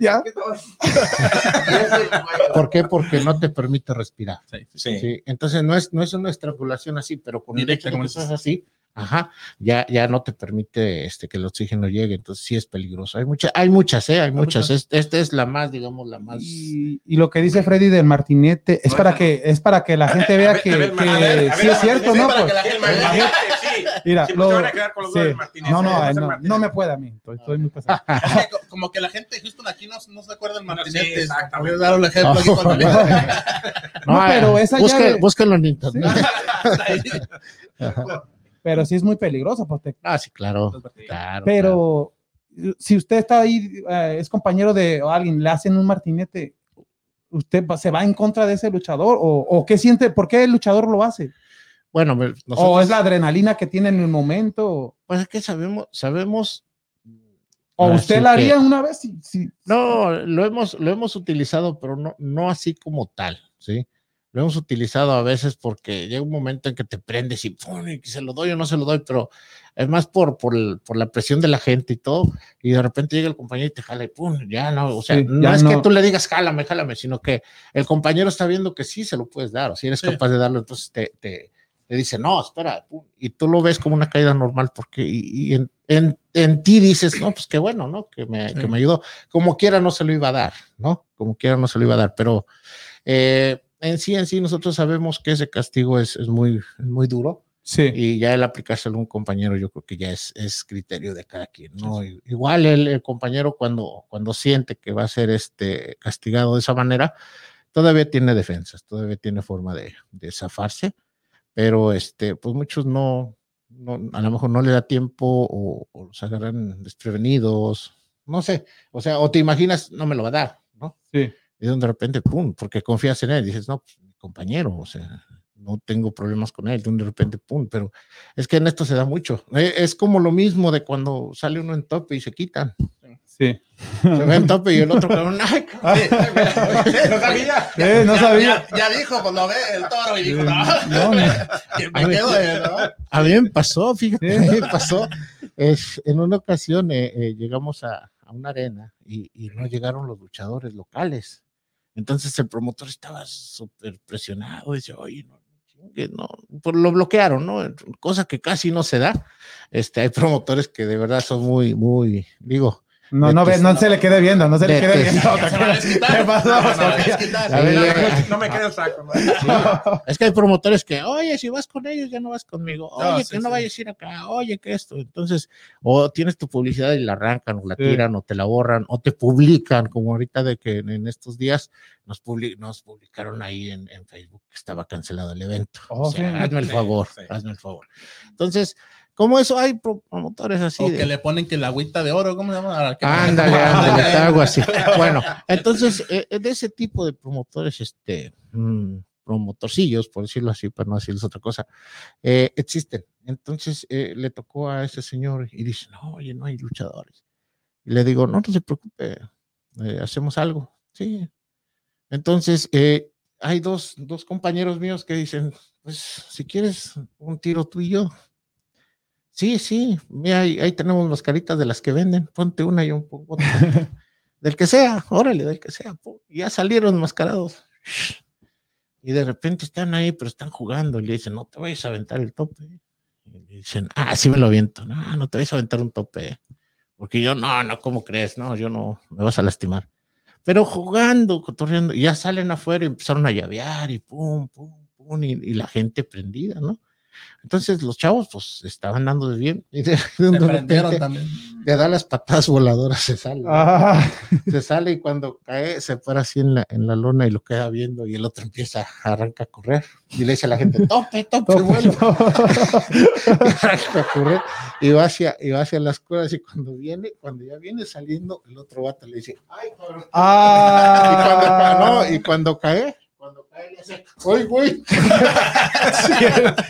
Ya. ¿Por qué? Porque no te permite respirar. Sí. Sí, entonces no es, no es una estrangulación así, pero con el Directa, hecho de como que estás así, ajá, ya, ya no te permite este, que el oxígeno llegue, entonces sí es peligroso. Hay muchas, hay muchas, ¿eh? Hay muchas. Es- Esta es la más, digamos, la más. Y, y lo que dice Freddy del martinete es para que es para que la gente vea que, sí es cierto, ¿no? para Pues, mira, Sí, lo- se van a quedar con los sí. dos del martinete. no, no, eh, no, no me puede a mí, estoy, estoy muy pesado. Como que la gente de Houston aquí no, no se acuerda del martinete. Sí, exactamente. Voy a dar un ejemplo aquí con No, pero esa busque- llave- Búsquenlo en internet. Pero sí es muy peligroso, pues, te- Ah, sí, claro. claro claro. pero si usted está ahí, eh, es compañero de alguien, le hacen un martinete, ¿usted va- se va en contra de ese luchador? ¿O, o qué siente? ¿Por qué el luchador lo hace? Bueno, ¿O es la adrenalina que tiene en el momento? pues es que sabemos, sabemos. ¿O usted sí la que- haría una vez? Sí, sí. No, lo hemos, lo hemos utilizado, pero no, no así como tal, ¿sí? Lo hemos utilizado a veces porque llega un momento en que te prendes y, se lo doy o no se lo doy, pero es más por, por, el- por la presión de la gente y todo, y de repente llega el compañero y te jala y ¡pum! Ya no, o sea, Sí, no es que no. tú le digas jálame, jálame, sino que el compañero está viendo que sí se lo puedes dar, o si eres Sí. capaz de darlo, entonces te, te, te dice, no, espera, pum, y tú lo ves como una caída normal porque, y, y en, en, en ti dices, no, pues qué bueno, ¿no? Que me, que Sí. me ayudó como quiera no se lo iba a dar, ¿no? Como quiera no se lo iba a dar, pero eh, en sí, en sí, nosotros sabemos que ese castigo es, es muy, muy duro Sí. y ya el aplicarse a algún compañero, yo creo que ya es, es criterio de cada quien, ¿no? Igual el, el compañero cuando, cuando siente que va a ser este castigado de esa manera, todavía tiene defensas, todavía tiene forma de, de zafarse, pero este, pues muchos no, no, a lo mejor no le da tiempo o, o los agarran desprevenidos, no sé, o sea, o te imaginas, no me lo va a dar, ¿no? Sí. Y de repente, pum, porque confías en él, dices, no, pues, mi compañero, o sea, no tengo problemas con él, de repente, pum, pero es que en esto se da mucho. Eh, Es como lo mismo de cuando sale uno en tope y se quitan. Sí. Se ve en tope y el otro cabrón, ay, No sabía. Eh, no Ya- sabía. Ya, ya dijo, pues lo ve el toro y dijo, no, No, me quedo de, ¿no? A mí me pasó, fíjate, Sí. me pasó. Es, en una ocasión eh, eh, llegamos a, a una arena y, y no llegaron los luchadores locales. Entonces el promotor estaba súper presionado. Dice, oye, no, no, pues lo bloquearon, ¿no? Cosa que casi no se da. Este, hay promotores que de verdad son muy, muy, digo, No, no, ve, no se le quede viendo, no se le De quede que- viendo. ¿Qué pasó? No, no me queda el saco. ¿no? Es que hay promotores que, oye, si vas con ellos, ya no vas conmigo. Oye, No, que sí, no sí. vayas a ir acá. Oye, que esto. Entonces, o tienes tu publicidad y la arrancan, o la Sí. tiran, o te la borran, o te publican, como ahorita de que en, estos días nos, publi- nos publicaron ahí en, en Facebook que estaba cancelado el evento. Oh, o sea, sí. hazme el favor, sí. hazme el favor. Entonces, como eso, hay pro- promotores así. O de- que le ponen que la agüita de oro, ¿cómo se llama? Que- Ándale, ándale, algo así. Bueno, entonces, eh, eh, de ese tipo de promotores, este, mm, promotorcillos, por decirlo así, para no decirles otra cosa, eh, existen. Entonces, eh, le tocó a ese señor y dice, no, oye, no hay luchadores. Y le digo, no, no se preocupe, eh, hacemos algo. Sí. Entonces, hay dos, dos compañeros míos que dicen, pues si quieres un tiro tú y yo. Sí, sí, mira, ahí, ahí tenemos mascaritas de las que venden, ponte una y un poco del que sea, órale, del que sea. po. Ya salieron mascarados. Y de repente están ahí, pero están jugando. Y le dicen, no te vayas a aventar el tope. Y le dicen, ah, sí me lo aviento. No, no te vayas a aventar un tope. Porque yo, no, no, ¿cómo crees? No, yo no, me vas a lastimar. Pero jugando, cotorreando, ya salen afuera y empezaron a llavear y pum, pum, pum, y, y la gente prendida, ¿no? Entonces los chavos, pues, estaban dando de bien. Y de, de repente da las patadas voladoras, se sale. ¿no? Ah, Se sale y cuando cae se para así en la, en la lona y lo queda viendo y el otro empieza, arranca a correr y le dice a la gente, tope, tope, vuelo. Y arranca a correr y va hacia, y va hacia las cuerdas y cuando viene, cuando ya viene saliendo, el otro vato le dice, ay, cabrón. Y cuando, ah, no, y cuando cae, ¡ay, güey!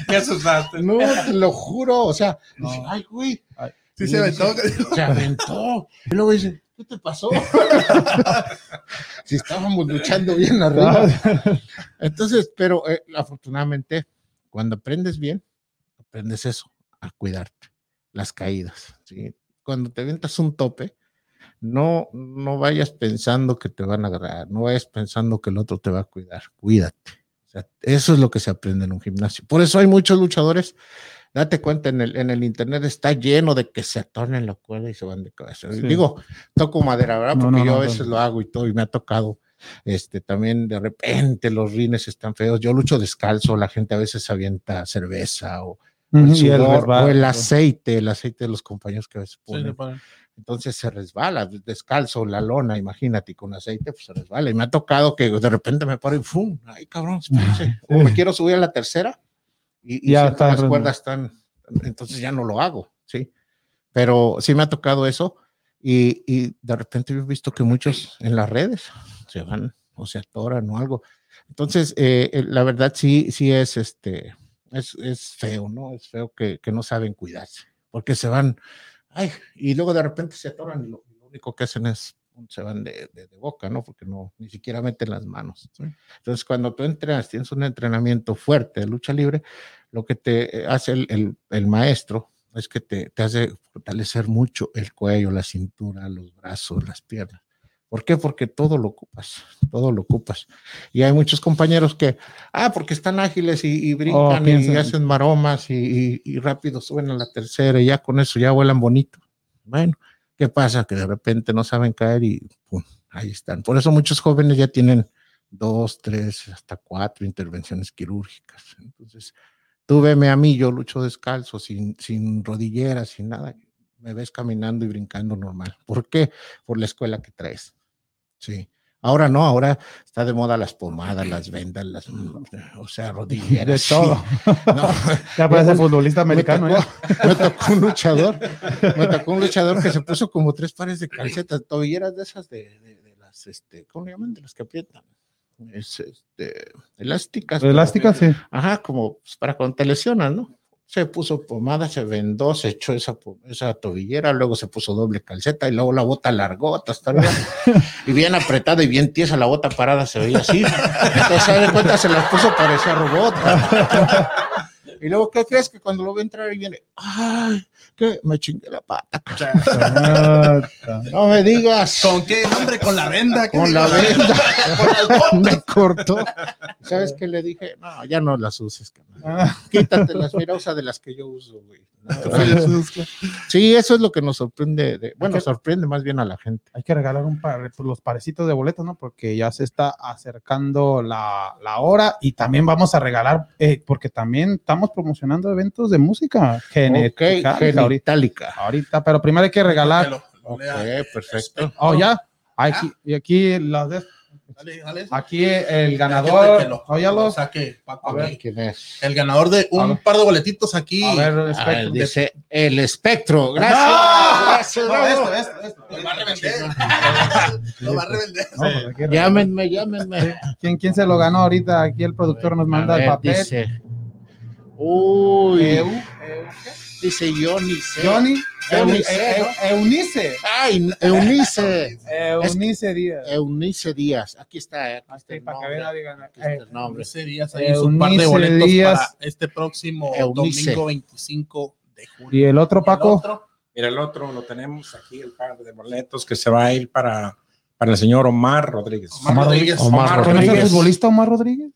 ¿Qué asustaste? No, te lo juro, o sea, No. ay, güey. Sí, se aventó. Se aventó. Y luego dice, ¿qué te pasó? si estábamos luchando bien arriba. Entonces, pero eh, afortunadamente, cuando aprendes bien, aprendes eso, a cuidarte, las caídas. ¿sí? Cuando te aventas un tope, no, no vayas pensando que te van a agarrar, no vayas pensando que el otro te va a cuidar, cuídate. O sea, eso es lo que se aprende en un gimnasio. Por eso hay muchos luchadores, date cuenta, en el, en el internet está lleno de que se atornen la cuerda y se van de cabeza. Sí. Digo, toco madera, ¿verdad? Porque no, yo no, a veces lo hago y todo, y me ha tocado este, también de repente los rines están feos. Yo lucho descalzo, la gente a veces avienta cerveza o, el, sudor, o el aceite, el aceite de los compañeros que a veces Sí, ponen. ponen. Entonces se resbala, descalzo, la lona, imagínate, con aceite, pues se resbala. Y me ha tocado que de repente me paro y ¡fum! ¡Ay, cabrón! O me quiero subir a la tercera y, y Ya está las cuerdas están, entonces ya no lo hago, ¿sí? Pero sí me ha tocado eso y, y de repente yo he visto que muchos en las redes se van o se atoran o algo. Entonces, eh, eh, la verdad sí, sí es este, es, es feo, ¿no? Es feo que, que no saben cuidarse, porque se van, ay, y luego de repente se atoran y lo, lo único que hacen es se van de, de- de boca, ¿no? Porque no, ni siquiera meten las manos. Entonces, cuando tú entrenas, tienes un entrenamiento fuerte de lucha libre, lo que te eh, hace el, el- el maestro es que te, te hace fortalecer mucho el cuello, la cintura, los brazos, las piernas. ¿Por qué? Porque todo lo ocupas, todo lo ocupas. Y hay muchos compañeros que, ah, porque están ágiles y, y brincan y piensan- hacen maromas y, y- y rápido suben a la tercera y ya con eso ya vuelan bonito. Bueno, ¿qué pasa? Que de repente no saben caer y pum, ahí están. Por eso muchos jóvenes ya tienen dos, tres, hasta cuatro intervenciones quirúrgicas. Entonces, tú veme a mí, yo lucho descalzo, sin, sin rodilleras, sin nada. Me ves caminando y brincando normal. ¿Por qué? Por la escuela que traes. Sí. Ahora no, ahora está de moda las pomadas, las vendas, las, o sea, rodilleras. De sí. todo. No, Ya parece me- futbolista me americano. tocó, ¿eh? me tocó un luchador, me tocó un luchador que se puso como tres pares de calcetas, tobilleras de esas de, de- de las, este, ¿cómo le llaman? De las que aprietan. Es, este, elásticas. pero- Elástica, sí. Ajá, como pues, para cuando te lesionas, ¿no? Se puso pomada, se vendó, se echó esa, esa tobillera, luego se puso doble calceta y luego la bota largota hasta arriba. y bien apretada y bien tiesa la bota parada se veía así. Entonces, se de cuenta, se las puso parecía robot. y luego, ¿qué crees? Que cuando lo ve entrar y viene, ¡ay! Que Me chingué la pata. No me digas. ¿Con qué nombre? Con la venda. ¿Qué Con la venda. Con las me cortó. ¿Sabes qué le dije? No, ya no las uses, carnal. Ah, Quítatelas, mira, usa de las que yo uso, güey. Sí, eso es lo que nos sorprende. de- bueno, sorprende más bien a la gente. Hay que regalar un par, pues, los parecitos de boletos, ¿no? Porque ya se está acercando la, la hora y también vamos a regalar, eh, porque también estamos promocionando eventos de música Ok, genética ahorita, genitálica. ahorita, pero primero hay que regalar. Que lo- lo Ok, perfecto. Oh, ya. Aquí, y aquí, las de- Dale, dale. aquí el ganador. lo- Óyalo. lo saque, Paco, A ver. aquí. ¿Quién es? El ganador de un ver. par de boletitos aquí. A ver, A ver, espectro. dice el espectro. Gracias. ¡No! Gracias, No, esto, esto, esto. Lo va a revender. Lo va a revender. No, pues regalar. Llámenme, llámenme. ¿Quién, ¿Quién se lo ganó ahorita? Aquí el productor nos manda A el ver, papel. dice, Uy, Eu- Eu- ¿qué? Dice Johnny. Johnny. Eunice, Eu- Eu- Eunice. Ay, Eunice. Eunice Díaz. Eunice Díaz. Aquí está. eh, Aquí está el para que nombre. vean, digan, Aquí está eh, el nombre. Eunice Díaz ahí su par de boletos Díaz. para este próximo Eunice. domingo 25 de julio. Y el otro, ¿Y el Paco. otro? Mira, el otro lo tenemos aquí, el par de boletos que se va a ir para, para el señor Omar Rodríguez. Omar Rodríguez. Omar ¿Conoce al Rodríguez. futbolista Omar Rodríguez?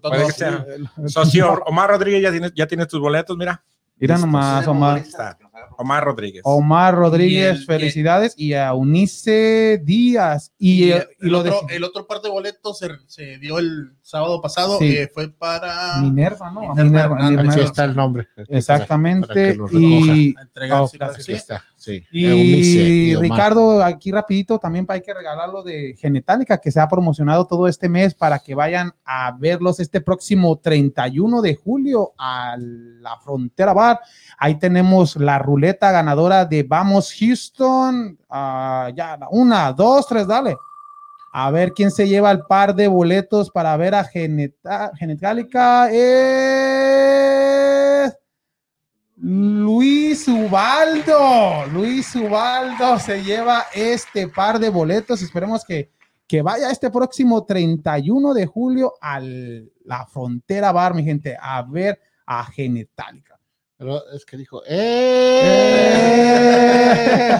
Puede que sea. Socio, Omar Rodríguez, ya tienes, ya tienes tus boletos, mira. Mira nomás, Omar. Ahí. Omar Rodríguez. Omar Y Rodríguez, el- felicidades. Y a Eunice Díaz. Y, Y, y el, lo de otro, el otro par de boletos se, se dio el sábado pasado, Sí. eh, fue para Minerva, ¿no? Minerva Minerva, Hernández. Minerva. Aquí está el nombre. Exactamente. para que lo y. Oh, gracias. sí. Aquí está, sí. Y. Ricardo, aquí rapidito, también hay que regalarlo de Genetálica, que se ha promocionado todo este mes para que vayan a verlos este próximo 31 de julio a la Frontera Bar. Ahí tenemos la ruleta ganadora de Vamos Houston. Ah, ya, una, dos, tres, dale. A ver quién se lleva el par de boletos para ver a Geneta- Genetálica. Luis Ubaldo. Luis Ubaldo se lleva este par de boletos. Esperemos que, que vaya este próximo 31 de julio a la Frontera Bar, mi gente, a ver a Genetálica. Pero es que dijo, ¡eh!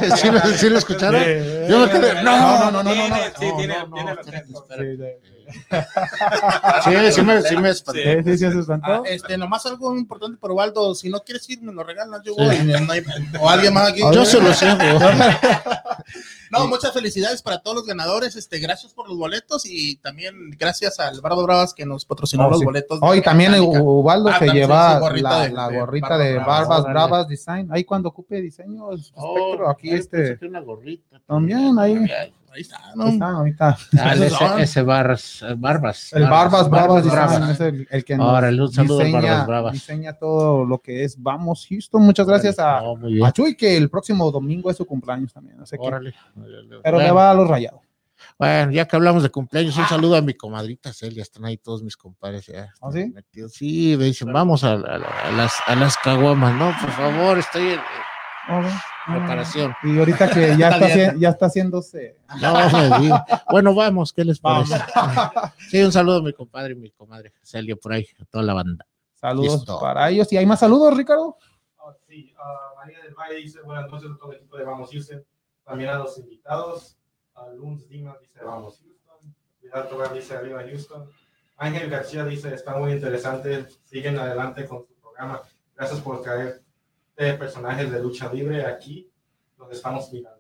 ¿Sí, lo, sí lo escucharon? Yo me quedé, no, no, no, no, no, no. Sí, No, tiene, no, no, tiene los espérate, tres. espérate. Sí, sí me, sí me espanté. Sí, sí, sí, se espantó. Ah, este, nomás algo importante, pero Waldo, si no quieres ir, me lo regalas, yo voy. no hay- o alguien más aquí. Yo se lo sé. No, muchas felicidades para todos los ganadores. Este, gracias por los boletos y también gracias al Bardo Bravas que nos patrocinó Oh, los sí. boletos. de Hoy también. Ubaldo Ah, se también lleva su gorrita la, de- la de gorrita de. Barbas. Bravas Design. Ahí cuando ocupe diseño, el espectro, aquí este. Una gorrita. También ahí. Ahí está, ¿no? Ahí está, ahorita. Ah, Esos ese, ese Barbas, eh, Barbas. El Barbas Bravas Bravas. Design es el, el que nos Órale, un saludo al diseña, Barbas Bravas. diseña todo lo que es Vamos Houston. Muchas gracias a, No, a Chuy, que el próximo domingo es su cumpleaños también. Así que, Órale. pero le va a los rayados. Bueno, ya que hablamos de cumpleaños, un saludo a mi comadrita Celia, están ahí todos mis compadres. ya ¿Ah, sí? metidos. Sí, me dicen, vamos a, a- a las, a las caguamas, no, por favor, estoy en preparación. Y ahorita que ya está, ya está haciéndose. No. Bueno, vamos, ¿qué les parece? Sí, un saludo a mi compadre y mi comadre Celia por ahí, a toda la banda. Saludos Listo. para ellos. ¿Y hay más saludos, Ricardo? Ah, sí, ah, María del Valle dice buenas noches a todo el equipo de Vamos Houston. También a los invitados. A Luns Dimas dice Vamos Houston. Vidal Tobar dice Arriba Houston. Ángel García dice está muy interesante. Siguen adelante con su programa. Gracias por traer eh, personajes de lucha libre aquí donde estamos mirando.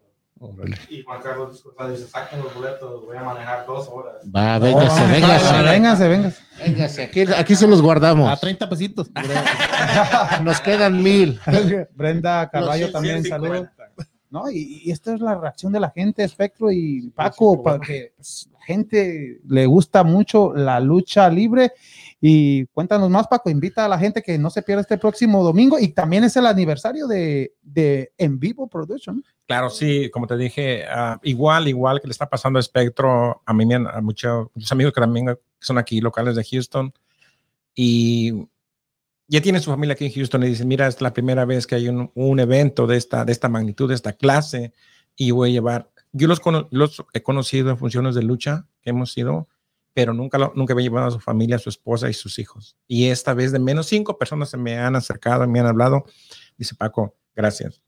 Y Juan Carlos dice saquen los boletos. Voy a manejar dos horas. Va, véngase, Oh, véngase, véngase, véngase. véngase, aquí, aquí se los guardamos. A 30 pesitos. Nos quedan mil. Brenda Carballo Los también, 150. saludos. No, y, y esta es la reacción de la gente, Espectro y Paco, para que pues, la gente le gusta mucho la lucha libre. Y cuéntanos más, Paco, invita a la gente que no se pierda este próximo domingo y también es el aniversario de, de En Vivo Production. Claro, sí, como te dije, ah, igual, igual que le está pasando a Spectro, a mí, a muchos, muchos amigos que también son aquí locales de Houston y ya tienen su familia aquí en Houston y dicen, mira, es la primera vez que hay un, un evento de esta, de esta magnitud, de esta clase y voy a llevar, yo los, los he conocido en funciones de lucha que hemos ido, pero nunca, lo- nunca había llevado a su familia, a su esposa y sus hijos. Y esta vez de menos cinco personas se me han acercado, me han hablado, dice Paco, gracias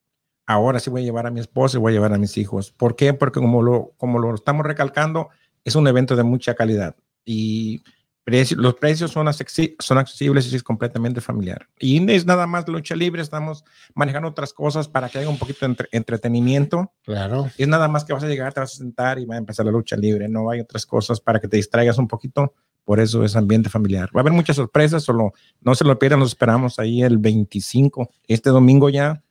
ahora sí voy a llevar a mi esposa y voy a llevar a mis hijos. ¿Por qué? Porque como lo, como lo estamos recalcando, es un evento de mucha calidad y preci- los precios son, son accesibles y es completamente familiar. Y es nada más lucha libre, estamos manejando otras cosas para que haya un poquito de entre- entretenimiento. Claro. Es nada más que vas a llegar, te vas a sentar y va a empezar la lucha libre. No hay otras cosas para que te distraigas un poquito. Por eso es ambiente familiar. Va a haber muchas sorpresas, solo no se lo pierdan, nos esperamos ahí el 25, este domingo ya.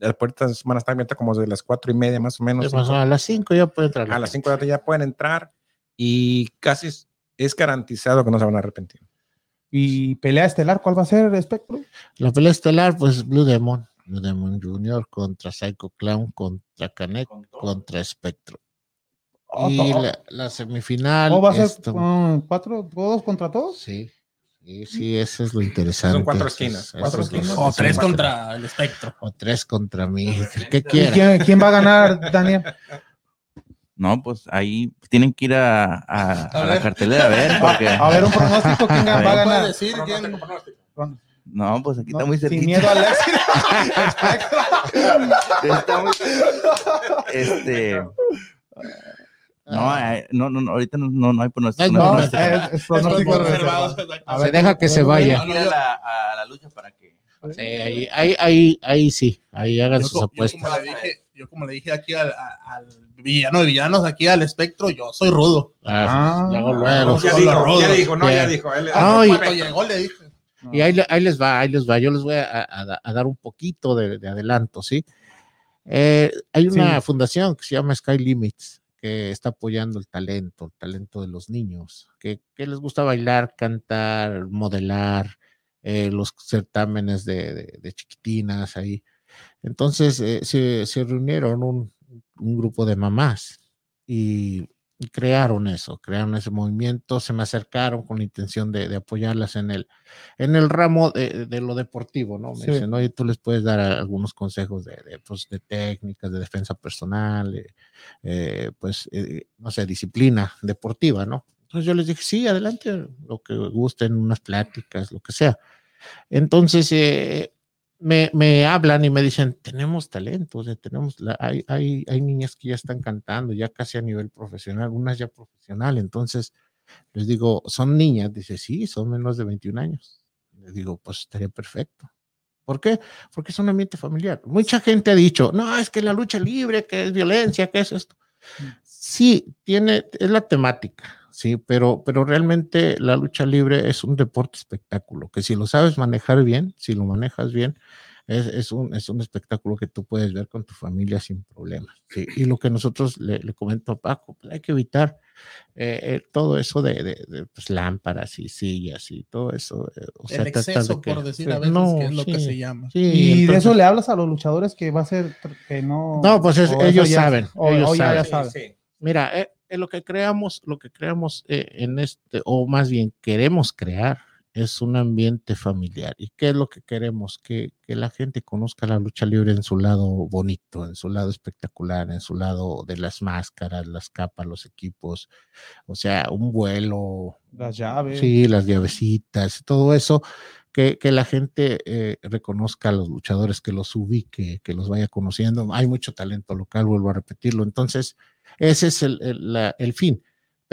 Las puertas van a estar abiertas como de las cuatro y media más o menos. ¿Qué pasó? A las 5 ya puede entrar. A las 5 de la tarde ya pueden entrar y casi es, garantizado que no se van a arrepentir. Y pelea estelar, ¿cuál va a ser, Espectro? La pelea estelar, pues Blue Demon. Blue Demon Jr. contra Psycho Clown, contra Canek, contra Spectro. Y la, la semifinal. ¿O va a ser esto- um, cuatro, todos contra todos? Sí. Sí, sí, eso es lo interesante. Son cuatro esquinas, cuatro. O tres es- contra el espectro. O tres contra mí. ¿Qué quién va a ganar, Daniel? No, pues ahí tienen que ir a, a- a la ver. cartelera a ver, porque. A ver, un pronóstico, ¿quién va a ¿Puede ganar? decir quién? No, pues aquí No, está muy sin cerquita. miedo al éxito. Está muy Este. No, eh, no, no, no, ahorita no, no, no hay pronóstico. No, es, es pronóstico reservado. A Se ver, deja que se vaya. A la, a la lucha para que. Sí, ahí, ahí, ahí, ahí sí, ahí hagan Yo, sus co- yo apuestas. como le dije, yo como le dije aquí al, a- al villano de villanos, aquí al espectro, yo soy rudo. Ah, Ah. luego, luego. Ya dijo, ya dijo, no, ya dijo. Él- Ah, y- llegó le dije. Y ahí, ahí les va, ahí les va. Yo les voy a, a- a dar un poquito de, de adelanto, ¿sí? Eh, hay una fundación que se llama Sky Limits, que está apoyando el talento, el talento de los niños, que, que les gusta bailar, cantar, modelar, eh, los certámenes de, de- de chiquitinas ahí. Entonces eh, se, se reunieron un, un grupo de mamás y, y crearon eso, crearon ese movimiento, se me acercaron con la intención de, de apoyarlas en el, en el ramo de, de lo deportivo, ¿no? Me Sí. dicen, oye, tú les puedes dar algunos consejos de, de, pues, de técnicas, de defensa personal, eh, eh, pues, eh, no sé, disciplina deportiva, ¿no? Entonces yo les dije, sí, adelante, lo que gusten, unas pláticas, lo que sea. Entonces, eh, me, me hablan y me dicen, tenemos talento, o sea, tenemos, la- hay, hay, hay niñas que ya están cantando, ya casi a nivel profesional, unas ya profesional, entonces les digo, ¿son niñas? Dice, sí, son menos de 21 años. Les digo, pues estaría perfecto. ¿Por qué? Porque es un ambiente familiar. Mucha gente ha dicho, no, es que la lucha libre, que es violencia, que es esto. Sí, tiene, es la temática, sí, pero, pero realmente la lucha libre es un deporte espectáculo, que si lo sabes manejar bien, si lo manejas bien, es, es un, es un espectáculo que tú puedes ver con tu familia sin problemas. ¿sí? Y lo que nosotros le, le comento a Paco, pues hay que evitar eh, eh, todo eso de, de- de, pues, lámparas y sillas y todo eso. eh, o sea, El de exceso, que- por decir sí, a veces, no, que es lo que sí, se llama. sí, Y de entonces- eso le hablas a los luchadores que va a ser que no. No, pues es- ellos ya- saben, O, ellos o ya, ya saben. saben. Mira, eh, lo que creamos, lo que creamos eh, en este, o más bien queremos crear, es un ambiente familiar. ¿Y qué es lo que queremos? Que, que la gente conozca la lucha libre en su lado bonito, en su lado espectacular, en su lado de las máscaras, las capas, los equipos, o sea, un vuelo, Las llaves. Sí, las llavecitas, todo eso, que, que la gente eh, reconozca a los luchadores, que los ubique, que los vaya conociendo. Hay mucho talento local, vuelvo a repetirlo. Entonces, ese es el, el, la- el fin.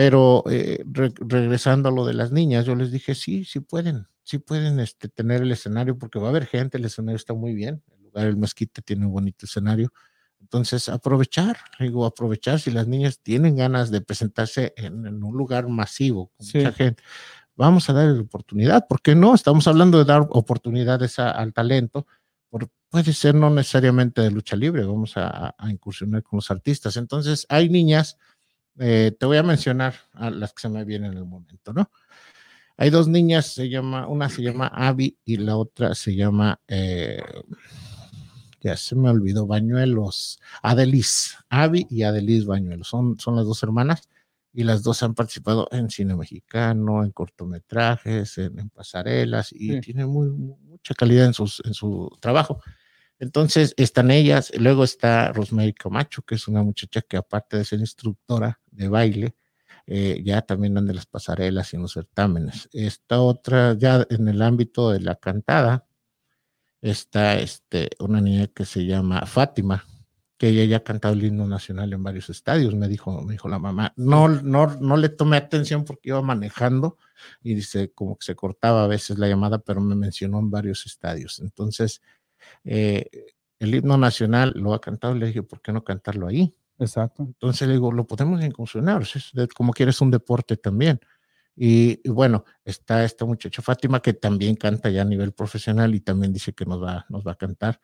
Pero eh, re- regresando a lo de las niñas, yo les dije, sí, sí pueden, sí pueden este, tener el escenario, porque va a haber gente, el escenario está muy bien, el lugar, el mezquite tiene un bonito escenario. Entonces, aprovechar, digo, aprovechar si las niñas tienen ganas de presentarse en, en un lugar masivo, con Sí. mucha gente, vamos a darle la oportunidad, ¿por qué no? Estamos hablando de dar oportunidades a- al talento, por- puede ser no necesariamente de lucha libre, vamos a, a incursionar con los artistas. Entonces, hay niñas, eh, te voy a mencionar a las que se me vienen en el momento, ¿no? Hay dos niñas, se llama, una se llama Abby y la otra se llama, eh, ya se me olvidó, Bañuelos, Adelis, Abby y Adelis Bañuelos, son, son las dos hermanas y las dos han participado en cine mexicano, en cortometrajes, en, en pasarelas y Sí. tienen muy, mu- mucha calidad en, sus, en su trabajo. Entonces están ellas, luego está Rosemary Camacho, que es una muchacha que aparte de ser instructora de baile, eh, ya también anda en las pasarelas y en los certámenes. Esta otra, ya en el ámbito de la cantada, está este, una niña que se llama Fátima, que ella ya ha cantado el himno nacional en varios estadios, me dijo, me dijo la mamá. No, no, no le tomé atención porque iba manejando y dice como que se cortaba a veces la llamada, pero me mencionó en varios estadios. Entonces, eh, el himno nacional lo ha cantado, le dije, ¿por qué no cantarlo ahí? Exacto. Entonces le digo, lo podemos incursionar, como quieres un deporte también. Y, y bueno, está esta muchacha Fátima que también canta ya a nivel profesional y también dice que nos va, nos va a cantar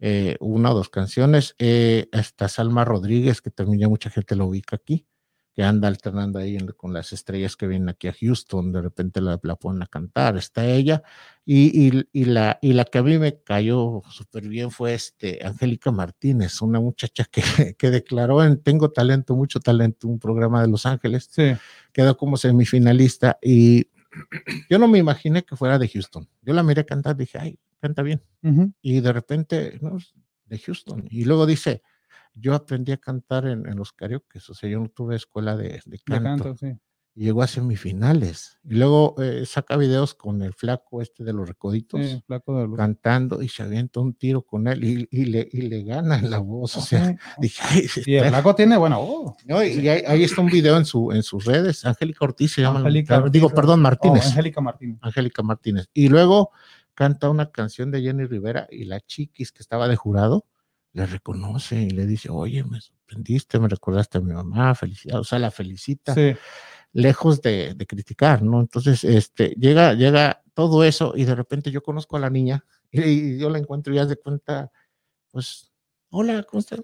eh, una o dos canciones. Eh, está Salma Rodríguez, que también ya mucha gente lo ubica aquí, que anda alternando ahí en- con las estrellas que vienen aquí a Houston, de repente la, la ponen a cantar, está ella. Y, y- y la, y la que a mí me cayó súper bien fue este, Angélica Martínez, una muchacha que, que declaró en Tengo Talento, Mucho Talento, un programa de Los Ángeles, Sí. quedó como semifinalista y Yo no me imaginé que fuera de Houston. Yo la miré cantar, dije, ay, canta bien. Ujú. Y de repente, no, de Houston. Y luego dice, yo aprendí a cantar en, en los karaoke, o sea, yo no tuve escuela de, de De canto. canto, sí. Y llegó a semifinales. Y luego eh, saca videos con el flaco este de los recoditos. Sí, flaco de cantando y se avienta un tiro con él y, y le, y le gana la voz. O sea, dije, "Ay, Y el flaco tiene, oh, no, y ahí, ahí está un video en, su, en sus redes. Angélica Ortiz se llama. la Angélica. Digo, perdón, oh, Martínez. Angélica Martínez. Angélica Martínez. Y luego canta una canción de Jenny Rivera y la chiquis que estaba de jurado le reconoce y le dice, oye, me sorprendiste, me recordaste a mi mamá, felicidad, o sea, la felicita, Sí. lejos de, de criticar, ¿no? Entonces, este, llega, llega todo eso y de repente yo conozco a la niña y, y yo la encuentro y haz de cuenta, pues, hola, ¿cómo estás?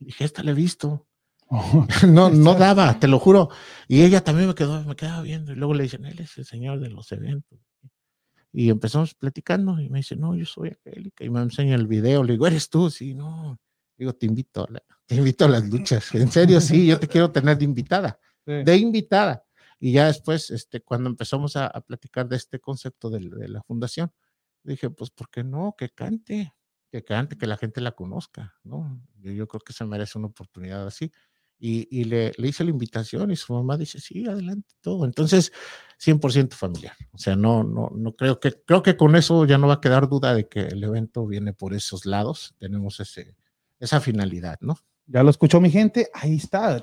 Y dije, esta la he visto. No, no daba, te lo juro. Y ella también me quedó, me quedaba viendo. Y luego le dicen, él es el señor de los eventos. Y empezamos platicando y me dice, no, yo soy Angélica. Y me enseña el video. Le digo, ¿eres tú? Sí, no. Digo, te invito, a la- te invito a las luchas. En serio, sí, yo te quiero tener de invitada, Sí. de invitada. Y ya después, este, cuando empezamos a, a platicar de este concepto del- de, la fundación, dije, pues, ¿por qué no? Que cante, que cante, que la gente la conozca, ¿no? Yo, yo creo que se merece una oportunidad así. Y, le, hice la invitación y su mamá dice, sí, adelante, todo. Entonces, 100% familiar. O sea, no, no, no creo que, creo que con eso ya no va a quedar duda de que el evento viene por esos lados. Tenemos ese, esa finalidad, ¿no? Ya lo escuchó mi gente, ahí está.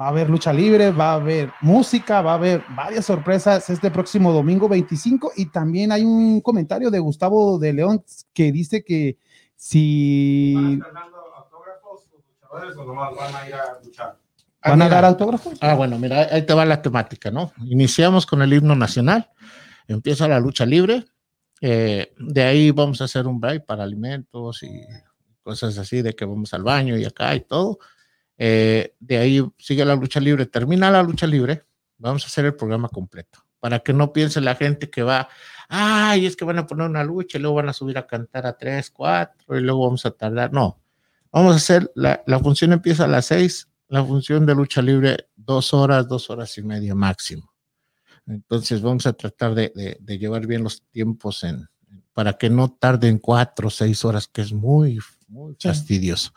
Va a haber lucha libre, va a haber música, va a haber varias sorpresas este próximo domingo 25 y también hay un comentario de Gustavo de León que dice que si ¿Van a estar dando autógrafos los luchadores o nomás van a ir a luchar? van a dar autógrafos. Ah, bueno, mira, ahí- ahí te va la temática, ¿no? Iniciamos con el himno nacional, empieza la lucha libre, eh, de ahí vamos a hacer un break para alimentos y cosas así, de que vamos al baño y acá y todo. Eh, de ahí sigue la lucha libre, termina la lucha libre, vamos a hacer el programa completo, para que no piense la gente que va, ay, es que van a poner una lucha y luego van a subir a cantar a tres, cuatro y luego vamos a tardar. No, vamos a hacer, la, la función empieza a las seis, la función de lucha libre dos horas, dos horas y media máximo. Entonces vamos a tratar de, de- de llevar bien los tiempos en, para que no tarden cuatro o seis horas, que es muy, muy fastidioso.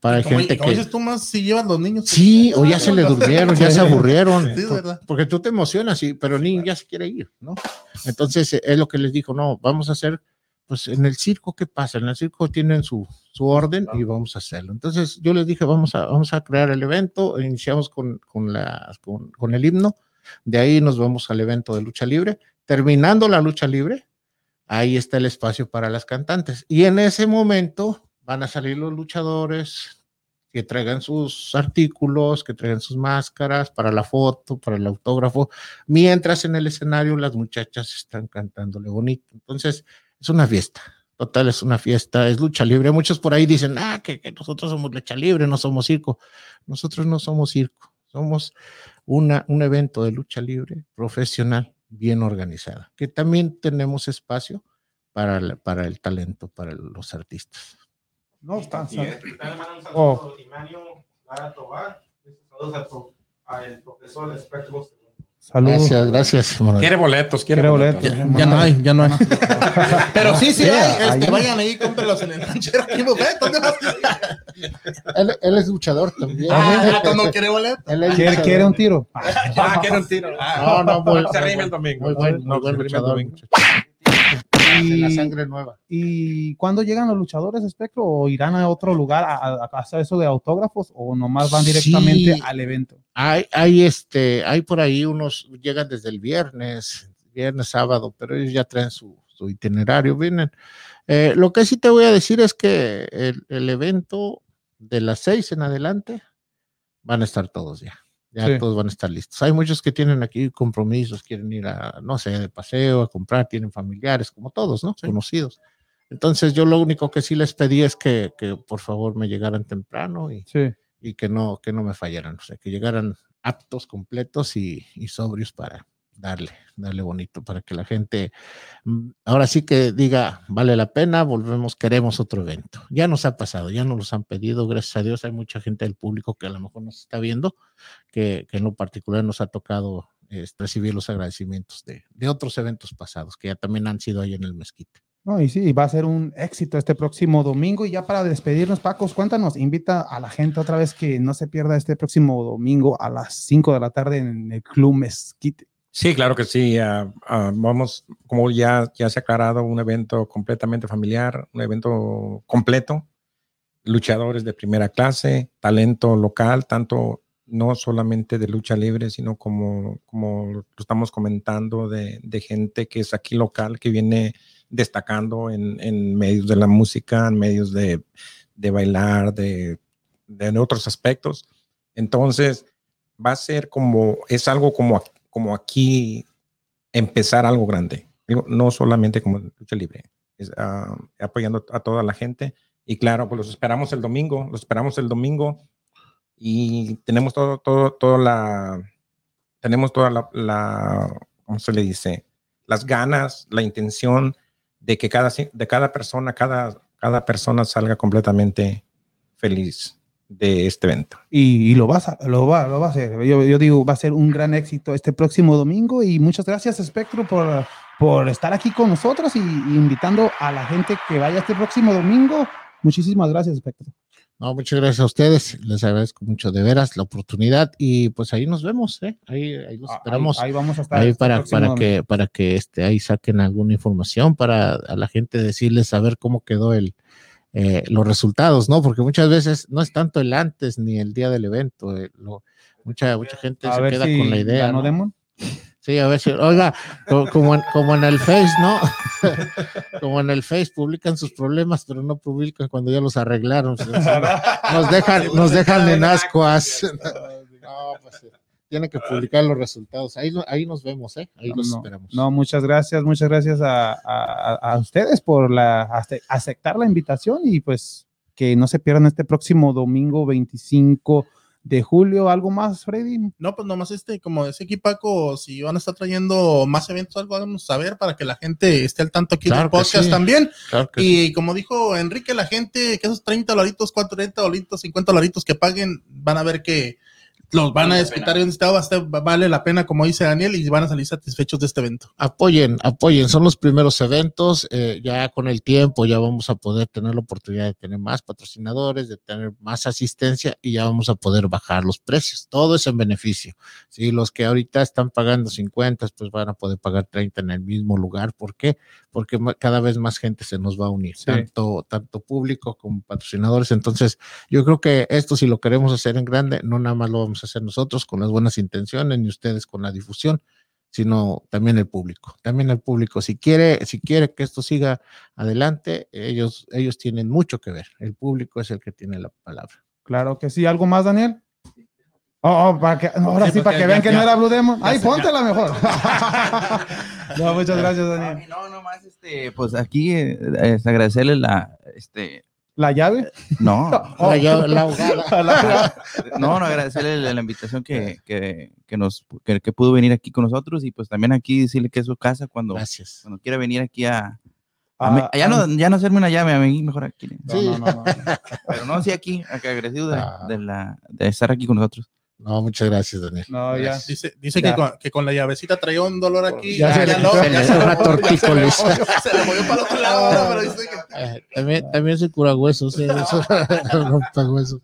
Para Como, gente que... dices tú más si llevan los niños. Sí, o ya se le durmieron, ya se aburrieron. Sí, verdad. Porque tú te emocionas, sí, pero el niño ya se quiere ir, ¿no? Entonces, eh, es lo que les dijo, no, vamos a hacer, pues en el circo, ¿qué pasa? En el circo tienen su, su orden y vamos a hacerlo. Entonces, yo les dije, vamos a, vamos a crear el evento, iniciamos con, con, la, con, con el himno, de ahí nos vamos al evento de lucha libre. Terminando la lucha libre, ahí está el espacio para las cantantes. Y en ese momento van a salir los luchadores que traigan sus artículos, que traigan sus máscaras para la foto, para el autógrafo, mientras en el escenario las muchachas están cantándole bonito. Entonces, es una fiesta. Total, es una fiesta, es lucha libre. Muchos por ahí dicen, ah, que, que nosotros somos lucha libre, no somos circo. Nosotros no somos circo, somos una, un evento de lucha libre profesional, bien organizada, que también tenemos espacio para, el- para el talento, para los artistas. No, está, Oh. Saludos al, al profesor. Saludos. Gracias, gracias. Manuel. Quiere boletos, quiere, Quiere boletos. boletos. Ya, ya no hay, ya no hay. Pero sí, sí Sí, hay. Este, vayan ahí, cómprenlos en el ranchero. Aquí boletos. Él, él es luchador también. Ah, ya, no quiere boletos. ¿Quiere, quiere un tiro? Ah, quiere un tiro. No, no, muy, Se rime el domingo. muy buen, muy No, buen luchador. domingo. De la Y, sangre nueva. ¿Y cuándo llegan los luchadores, Espectro? ¿O irán a otro lugar a, a- a hacer eso de autógrafos? ¿O nomás van directamente Sí. al evento? Hay, hay, este, hay por ahí unos, llegan desde el viernes, viernes, sábado, pero ellos ya traen su, su itinerario, vienen. Eh, lo que sí te voy a decir es que el, el evento de las seis en adelante van a estar todos ya. Ya Sí. todos van a estar listos. Hay muchos que tienen aquí compromisos, quieren ir a, no sé, de paseo, a comprar, tienen familiares, como todos, ¿no? Conocidos. Entonces yo lo único que sí les pedí es que, que por favor me llegaran temprano y, Sí. y que no, que no me fallaran, o sea, que llegaran aptos, completos y, y sobrios para darle, darle bonito, para que la gente mm, ahora sí que diga, vale la pena, volvemos, queremos otro evento. Ya nos ha pasado, ya nos los han pedido, gracias a Dios, hay mucha gente del público que a lo mejor nos está viendo, que, en lo particular nos ha tocado recibir los agradecimientos de, de otros eventos pasados que ya también han sido ahí en el mezquite. No, y sí, va a ser un éxito este próximo domingo. Y ya para despedirnos, Pacos, cuéntanos, invita a la gente otra vez que no se pierda este próximo domingo a las 5 de la tarde en el Club Mezquite. Sí, claro que sí. ah, vamos, como ya, ya se ha aclarado, un evento completamente familiar, un evento completo, luchadores de primera clase, talento local, tanto no solamente de lucha libre, sino como, como lo estamos comentando, de, de gente que es aquí local, que viene destacando en, en medios de la música, en medios de, de bailar, de, de otros aspectos. Entonces, va a ser como, es algo como, como aquí empezar algo grande, no solamente como lucha libre, es, ah, apoyando a toda la gente. Y claro, pues los esperamos el domingo, los esperamos el domingo y tenemos todo, todo, toda la, tenemos toda la, la, ¿cómo se le dice? Las ganas, la intención de que cada, de cada persona, cada, cada persona salga completamente feliz de este evento. Y, y lo, vas a, lo, va, lo va a hacer. Yo, yo digo, va a ser un gran éxito este próximo domingo. Y muchas gracias, Spectro, por, por estar aquí con nosotros y, y invitando a la gente que vaya este próximo domingo. Muchísimas gracias, Spectro. No, muchas gracias a ustedes. Les agradezco mucho de veras la oportunidad y pues ahí nos vemos, ¿eh? Ahí, ahí los esperamos. Ahí, ahí vamos a estar. ahí este para, próximo para que para que este ahí saquen alguna información para a la gente decirles saber cómo quedó el eh, los resultados, ¿no? Porque muchas veces no es tanto el antes ni el día del evento, eh, lo- mucha mucha gente A se queda si con la idea. ¿no? Demon. Sí, a ver si, oiga, co- como en, como en el Face, ¿no? como en el Face publican sus problemas, pero no publican cuando ya los arreglaron. Nos dejan, nos dejan en ascuas. Tiene que publicar los resultados. Ahí, ahí nos vemos, ¿eh? Ahí los no, esperamos. no, muchas gracias, muchas gracias a, a- a ustedes por la, ace- aceptar la invitación y pues que no se pierdan este próximo domingo 25 de julio. ¿Algo más, Freddy? No, pues nomás este, como decía aquí Paco, si van a estar trayendo más eventos, algo vamos a saber para que la gente esté al tanto aquí Claro del podcast sí. también. Claro que sí. Y como dijo Enrique, la gente, que esos 30 dolaritos, 40 dolaritos, 50 dolaritos que paguen, van a ver que los van a desquitar a estar- vale la pena, como dice Daniel, y van a salir satisfechos de este evento. apoyen, apoyen, son los primeros eventos, eh, ya con el tiempo ya vamos a poder tener la oportunidad de tener más patrocinadores, de tener más asistencia y ya vamos a poder bajar los precios, todo es en beneficio. Sí, los que ahorita están pagando 50, pues van a poder pagar 30 en el mismo lugar, ¿por qué? Porque cada vez más gente se nos va a unir, Sí. tanto, tanto público como patrocinadores, entonces yo creo que esto si lo queremos hacer en grande, no nada más lo vamos hacer nosotros con las buenas intenciones, ni ustedes con la difusión, sino también el público. También el público, si quiere, si quiere que esto siga adelante, ellos, ellos tienen mucho que ver. El público es el que tiene la palabra. Claro que sí. ¿Algo más, Daniel? Oh, oh, para que, ahora sí, Sí, para que vean ya- que no era Blue Demon. Ay, póntela mejor. no, muchas gracias, Daniel. No, nomás, este, pues aquí eh, es agradecerle la, este, ¿La llave? no, Oh. La, la no, no, agradecerle la, la invitación que, que, que nos, que, que pudo venir aquí con nosotros y pues también aquí decirle que es su casa cuando, Gracias. cuando quiera venir aquí a, ya, ah, no, ya no hacerme una llave, a mí mejor aquí. No, no, no, no. Pero no, sí aquí, agradecido de, Ah. de la, de estar aquí con nosotros. No, muchas gracias, Daniel. No, ya. Dice, dice Ya. que, con, que con la llavecita traía un dolor aquí. Ya se le no, quitó. ya Se le- una movió, ya se le tortícolis. movió, Se le movió para el otro lado ahora, pero dice que Eh, también, también se cura huesos, eh, eso, rompe huesos.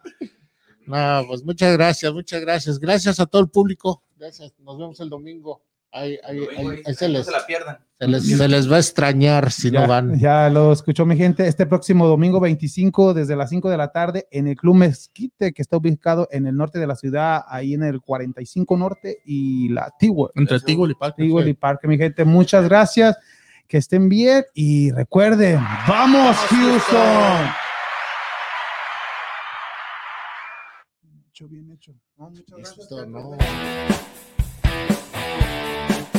No, pues muchas gracias, muchas gracias. Gracias a todo el público. Gracias. Nos vemos el domingo. Ahí, ahí, ahí- ahí se, les, pierdan. se, les, se les va a extrañar si ya, no van. ya lo escuchó mi gente. Este próximo domingo 25, desde las 5 de la tarde, en el Club Mezquite, que está ubicado en el norte de la ciudad, ahí en el 45 Norte y la Tigua. entre Tigol y Parque. Tigua y Parque, mi gente. Muchas gracias. Que estén bien y recuerden, ¡vamos, Houston! Bien hecho, bien hecho. No, muchas gracias. Esto, no. Pepe.